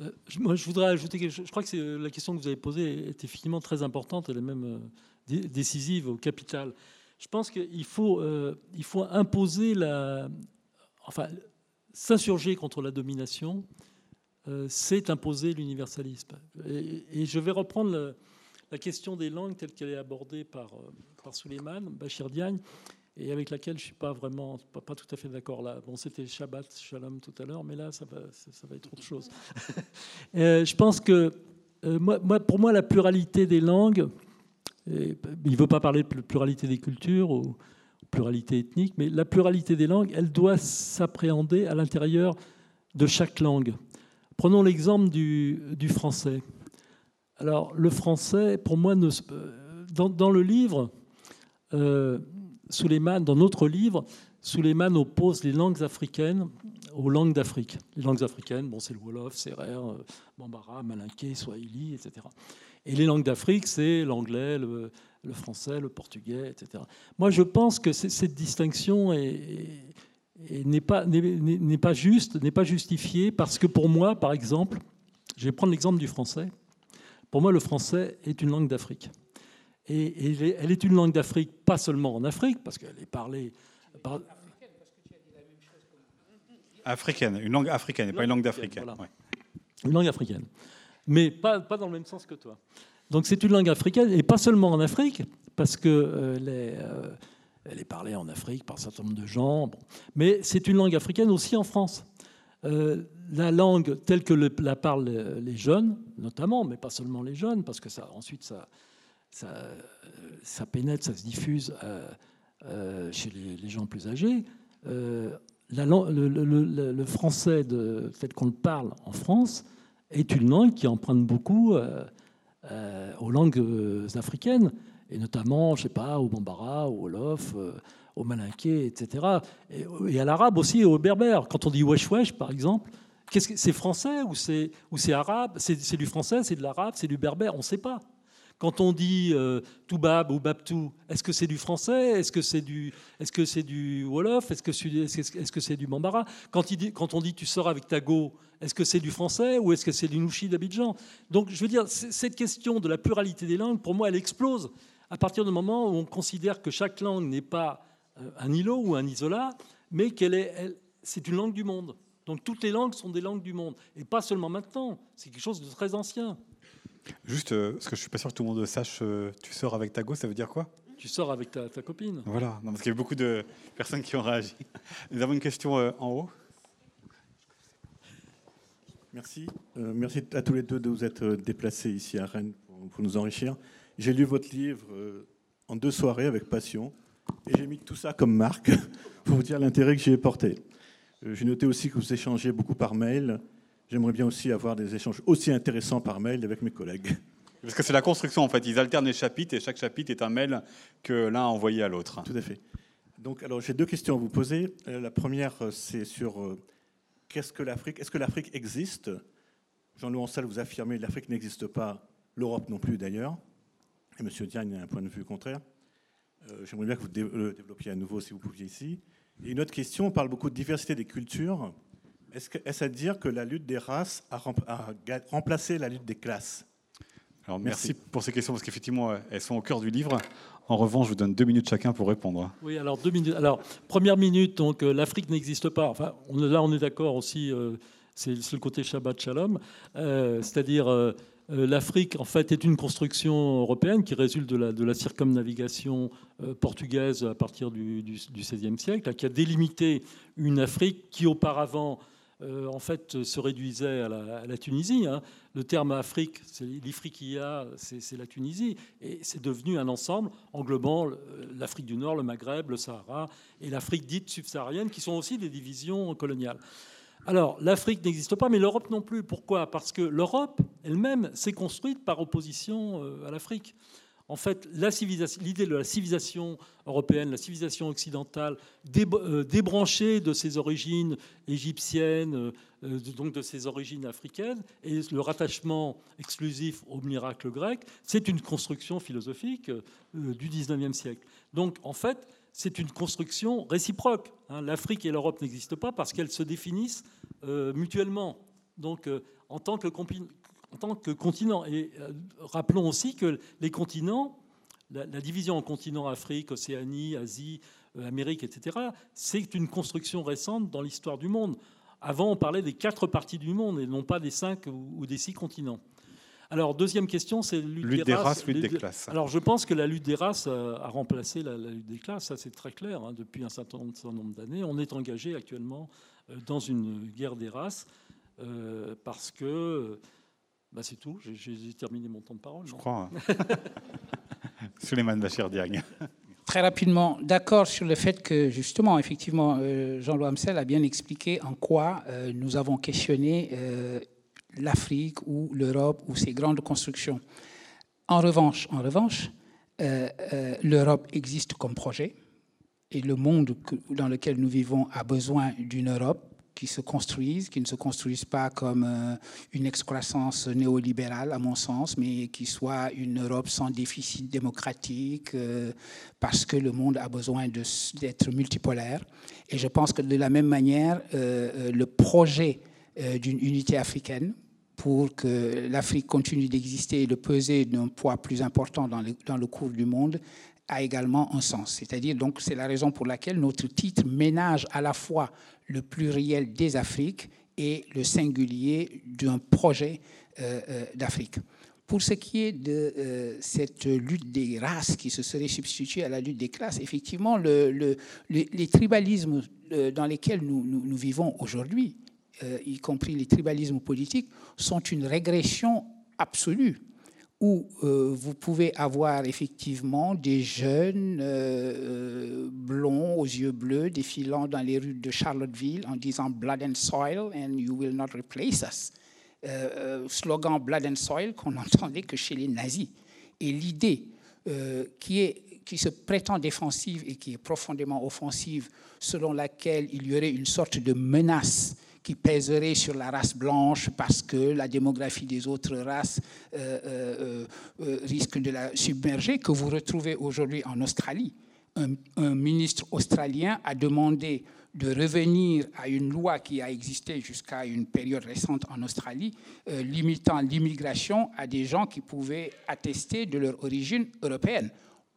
Euh, moi, je voudrais ajouter quelque chose. Je crois que euh, la question que vous avez posée est effectivement très importante. Elle est même euh, décisive au capital. Je pense qu'il faut, faut imposer la. Enfin, s'insurger contre la domination, c'est imposer l'universalisme. Et, je vais reprendre la question des langues telle qu'elle est abordée par, par Suleiman Bachir Diagne et avec laquelle je suis pas vraiment, pas, tout à fait d'accord là. Bon, c'était Shabbat, Shalom tout à l'heure, mais là, ça va, ça, va être autre chose. [laughs] Euh, je pense que, euh, pour moi, la pluralité des langues, il ne veut pas parler de pluralité des cultures ou, pluralité ethnique, mais la pluralité des langues, elle doit s'appréhender à l'intérieur de chaque langue. Prenons l'exemple du, français. Alors, le français, pour moi, dans, le livre, euh, dans notre livre, Suleiman oppose les langues africaines aux langues d'Afrique. Les langues africaines, bon, c'est le Wolof, Serer, euh, Bambara, Malinké, Swahili, etc. Et les langues d'Afrique, c'est l'anglais, le, français, le portugais, etc. Moi, je pense que cette distinction n'est pas, pas juste, n'est pas justifiée, parce que pour moi, par exemple, je vais prendre l'exemple du français. Pour moi, le français est une langue d'Afrique. Et, elle est une langue d'Afrique, pas seulement en Afrique, parce qu'elle est parlée par, Africaine, une langue africaine, et pas une langue d'Afrique. Une langue africaine. Mais pas, pas dans le même sens que toi. Donc c'est une langue africaine, et pas seulement en Afrique, parce que euh, euh, elle est parlée en Afrique par un certain nombre de gens, mais c'est une langue africaine aussi en France. Euh, la langue telle que la parlent les jeunes, notamment, mais pas seulement les jeunes, parce que ça, ensuite ça, ça, pénètre, ça se diffuse chez les, gens plus âgés. Le, français de fait qu'on le parle en France est une langue qui emprunte beaucoup euh, euh, aux langues euh, africaines, et notamment, je sais pas, au bambara, au wolof, au malinké, etc. Et, à l'arabe aussi, et au berbère. Quand on dit wesh wesh, par exemple, c'est français ou c'est arabe? C'est du français, c'est de l'arabe, c'est du berbère, on ne sait pas. Quand on dit euh, Toubab ou Babtou, est-ce que c'est du français? Est-ce que c'est du, est-ce que du Wolof? Est-ce que c'est, est-ce que c'est du Bambara quand, il quand on dit tu sors avec ta go, est-ce que c'est du français ou est-ce que c'est du Nouchi d'Abidjan? Donc je veux dire, cette question de la pluralité des langues, pour moi, elle explose à partir du moment où on considère que chaque langue n'est pas un îlot ou un isolat, mais qu'elle est, c'est une langue du monde. Donc toutes les langues sont des langues du monde. Et pas seulement maintenant, c'est quelque chose de très ancien. Juste, euh, parce que je suis pas sûr que tout le monde sache, euh, tu sors avec ta go, ça veut dire quoi? Tu sors avec ta, copine. Voilà, parce qu'il y a beaucoup de personnes qui ont réagi. [laughs] Nous avons une question euh, en haut. Merci. merci à tous les deux de vous être déplacés ici à Rennes pour, nous enrichir. J'ai lu votre livre en deux soirées avec passion et j'ai mis tout ça comme marque [laughs] pour vous dire l'intérêt que j'y ai porté. J'ai noté aussi que vous échangez beaucoup par mail J'aimerais bien aussi avoir des échanges aussi intéressants par mail avec mes collègues. Parce que c'est la construction, en fait. Ils alternent les chapitres et chaque chapitre est un mail que l'un a envoyé à l'autre. Tout à fait. Donc, alors, j'ai deux questions à vous poser. Euh, la première, euh, c'est sur euh, qu'est-ce que l'Afrique Est-ce que l'Afrique existe? Jean-Louis Ancel, vous affirmez que l'Afrique n'existe pas, l'Europe non plus d'ailleurs. Et M. Diagne a un point de vue contraire. J'aimerais bien que vous le développiez à nouveau si vous pouviez ici. Et une autre question, on parle beaucoup de diversité des cultures. Est-ce à dire que la lutte des races a, remplacé la lutte des classes? Alors merci, pour ces questions parce qu'effectivement elles sont au cœur du livre. En revanche, je vous donne deux minutes chacun pour répondre. Oui, alors deux minutes. Alors première minute, donc euh, l'Afrique n'existe pas. Enfin, on, là on est d'accord aussi. Euh, c'est le côté Shabbat Shalom, euh, c'est-à-dire l'Afrique en fait est une construction européenne qui résulte de la, de la circumnavigation portugaise à partir du, XVIe siècle, qui a délimité une Afrique qui auparavant euh, en fait, se réduisait à la, Tunisie. Hein. Le terme Afrique, c'est l'Ifriqiya, c'est la Tunisie. Et c'est devenu un ensemble englobant l'Afrique du Nord, le Maghreb, le Sahara et l'Afrique dite subsaharienne, qui sont aussi des divisions coloniales. Alors, l'Afrique n'existe pas, mais l'Europe non plus. Pourquoi? Parce que l'Europe elle-même s'est construite par opposition euh, à l'Afrique en fait, l'idée de la civilisation européenne, la civilisation occidentale, euh, débranchée de ses origines égyptiennes, euh, donc de ses origines africaines, et le rattachement exclusif au miracle grec, c'est une construction philosophique du XIXe siècle. Donc, en fait, c'est une construction réciproque. Hein. L'Afrique et l'Europe n'existent pas parce qu'elles se définissent mutuellement. Donc, en tant que en tant que continent. Et euh, rappelons aussi que les continents, la, division en continents Afrique, Océanie, Asie, euh, Amérique, etc., c'est une construction récente dans l'histoire du monde. Avant, on parlait des quatre parties du monde et non pas des cinq ou, des six continents. Alors, deuxième question, c'est lutte, lutte des, races, lutte des classes. Alors, je pense que la lutte des races a, remplacé la, lutte des classes. Ça, c'est très clair. Hein. Depuis un certain nombre d'années, on est engagé actuellement euh, dans une guerre des races parce que bah, c'est tout, j'ai terminé mon temps de parole. Je crois. [laughs] Suleiman Bachir Diagne. Très rapidement, d'accord sur le fait que, justement, effectivement, euh, Jean-Louis Amsel a bien expliqué en quoi euh, nous avons questionné euh, l'Afrique ou l'Europe ou ces grandes constructions. En revanche, en revanche l'Europe existe comme projet et le monde dans lequel nous vivons a besoin d'une Europe qui se construisent, qui ne se construisent pas comme euh, une excroissance néolibérale, à mon sens, mais qui soit une Europe sans déficit démocratique, euh, parce que le monde a besoin d'être multipolaire. Et je pense que de la même manière, euh, le projet d'une unité africaine, pour que l'Afrique continue d'exister et de peser d'un poids plus important dans le, cours du monde, a également un sens. C'est-à-dire, donc, c'est la raison pour laquelle notre titre ménage à la fois le pluriel des Afriques et le singulier d'un projet euh, euh, d'Afrique. Pour ce qui est de euh, cette lutte des races qui se serait substituée à la lutte des classes, effectivement, le, les tribalismes dans lesquels nous vivons aujourd'hui, y compris les tribalismes politiques, sont une régression absolue où euh, vous pouvez avoir effectivement des jeunes euh, euh, blonds aux yeux bleus défilant dans les rues de Charlottesville en disant Blood and Soil and you will not replace us. slogan Blood and Soil qu'on [laughs] n'entendait que chez les nazis. Et l'idée qui, qui se prétend défensive et qui est profondément offensive, selon laquelle il y aurait une sorte de menace qui pèserait sur la race blanche parce que la démographie des autres races euh, euh, euh, risque de la submerger, que vous retrouvez aujourd'hui en Australie. Un, ministre australien a demandé de revenir à une loi qui a existé jusqu'à une période récente en Australie, limitant l'immigration à des gens qui pouvaient attester de leur origine européenne,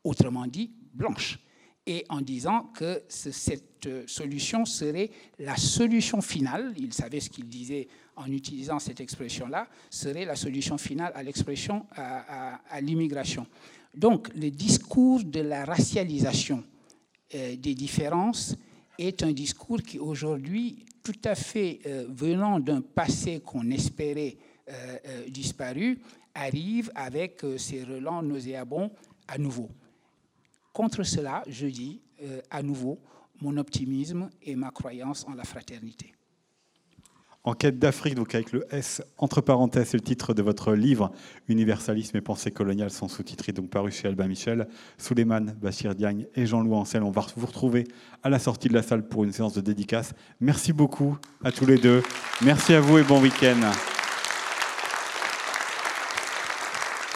autrement dit blanche et en disant que cette euh, solution serait la solution finale, il savait ce qu'il disait en utilisant cette expression-là, serait la solution finale à l'expression à, l'immigration. Donc le discours de la racialisation euh, des différences est un discours qui aujourd'hui, tout à fait euh, venant d'un passé qu'on espérait disparu, arrive avec ses relents nauséabonds à nouveau. Contre cela, je dis euh, à nouveau mon optimisme et ma croyance en la fraternité. En quête d'Afrique, donc avec le S entre parenthèses, c'est le titre de votre livre Universalisme et pensée coloniale, sans sous-titré, donc paru chez Albin Michel. Souleymane Bachir Diagne et Jean-Louis Ancel, on va vous retrouver à la sortie de la salle pour une séance de dédicace. Merci beaucoup à tous les deux. Merci à vous et bon week-end.